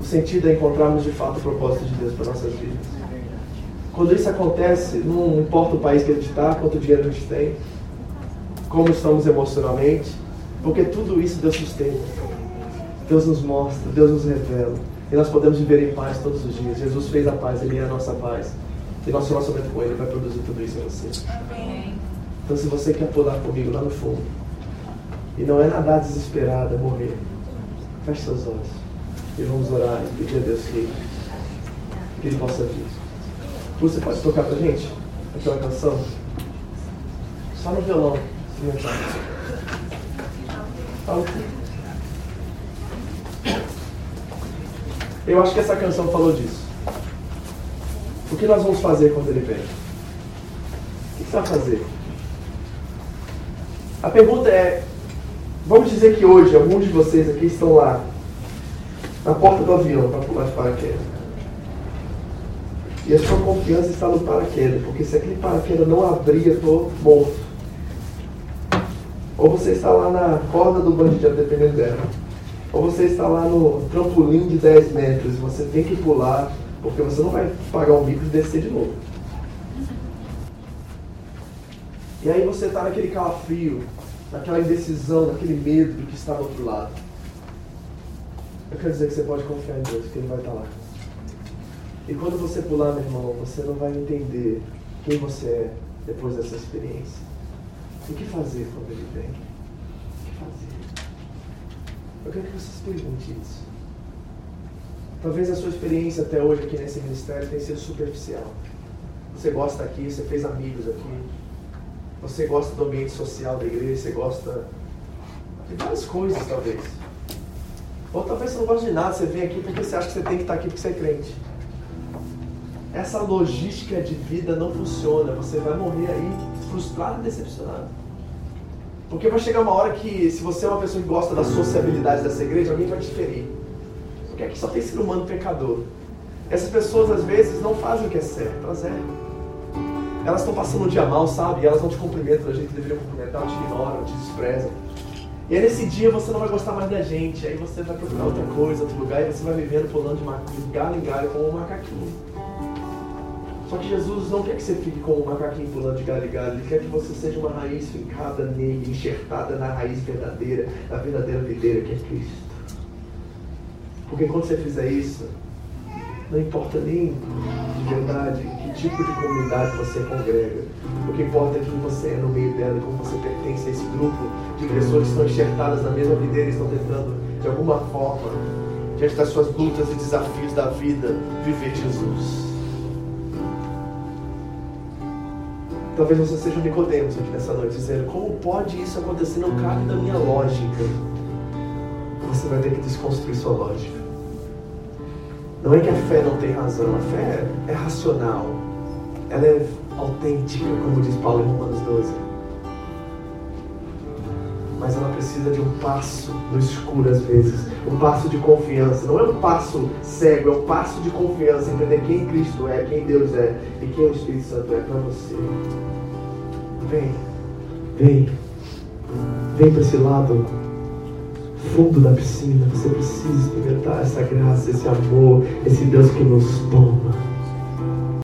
[SPEAKER 1] O sentido é encontrarmos de fato o propósito de Deus para nossas vidas. Quando isso acontece, não importa o país que a gente está, quanto dinheiro a gente tem, como estamos emocionalmente, porque tudo isso Deus sustenta. Deus nos mostra, Deus nos revela. E nós podemos viver em paz todos os dias. Jesus fez a paz, Ele é a nossa paz. E nosso relacionamento com Ele vai produzir tudo isso em você. Então, se você quer pular comigo lá no fundo, e não é nadar desesperado, é morrer, feche seus olhos. E vamos orar e pedir a Deus que, que Ele possa vir. Você pode tocar pra gente aquela canção? Só no violão, Fala Eu acho que essa canção falou disso. O que nós vamos fazer quando ele vem? O que você vai fazer? A pergunta é: vamos dizer que hoje alguns de vocês aqui estão lá, na porta do avião, para pular de paraquedas. E a sua confiança está no paraquedas, porque se aquele paraquedas não abrir, eu estou morto. Ou você está lá na corda do bungee dependendo dela. Ou você está lá no trampolim de 10 metros e você tem que pular, porque você não vai pagar um bico e descer de novo. E aí você está naquele calafrio, naquela indecisão, naquele medo do que está do outro lado. Eu quero dizer que você pode confiar em Deus, que Ele vai estar lá. E quando você pular, meu irmão, você não vai entender quem você é depois dessa experiência. O que fazer quando ele vem? Eu quero que você se pergunte isso. Talvez a sua experiência até hoje aqui nesse ministério tenha sido superficial. Você gosta aqui, você fez amigos aqui. Você gosta do ambiente social da igreja, você gosta de várias coisas, talvez. Ou talvez você não goste de nada, você vem aqui porque você acha que você tem que estar aqui porque você é crente essa logística de vida não funciona. Você vai morrer aí frustrado e decepcionado. Porque vai chegar uma hora que, se você é uma pessoa que gosta da sociabilidade dessa igreja, alguém vai te ferir. Porque aqui só tem ser humano pecador. Essas pessoas, às vezes, não fazem o que é certo, elas erram. Elas estão passando um dia mal, sabe? E elas não te cumprimentam da gente que deveriam cumprimentar, te ignoram, te desprezam. E aí nesse dia você não vai gostar mais da gente, aí você vai procurar outra coisa, outro lugar, e você vai vivendo pulando de galho em galho como um macaquinho. Só que Jesus não quer que você fique como um macaquinho pulando de galho em galho. Ele quer que você seja uma raiz fincada nele, enxertada na raiz verdadeira, na verdadeira videira que é Cristo. Porque quando você fizer isso, não importa nem de verdade que tipo de comunidade você congrega. O que importa é quem você é no meio dela e como você pertence a esse grupo de pessoas que estão enxertadas na mesma videira e estão tentando, de alguma forma, diante das suas lutas e desafios da vida, viver Jesus. Talvez você seja um Nicodemos aqui nessa noite, dizendo, como pode isso acontecer? Não cabe na minha lógica. Você vai ter que desconstruir sua lógica. Não é que a fé não tem razão, a fé é racional. Ela é autêntica, como diz Paulo em Romanos 12. Mas ela precisa de um passo no escuro às vezes, um passo de confiança. Não é um passo cego, é um passo de confiança, entender quem Cristo é, quem Deus é e quem o Espírito Santo é para você. Vem, vem, vem para esse lado. fundo da piscina. Você precisa experimentar essa graça, esse amor, esse Deus que nos toma.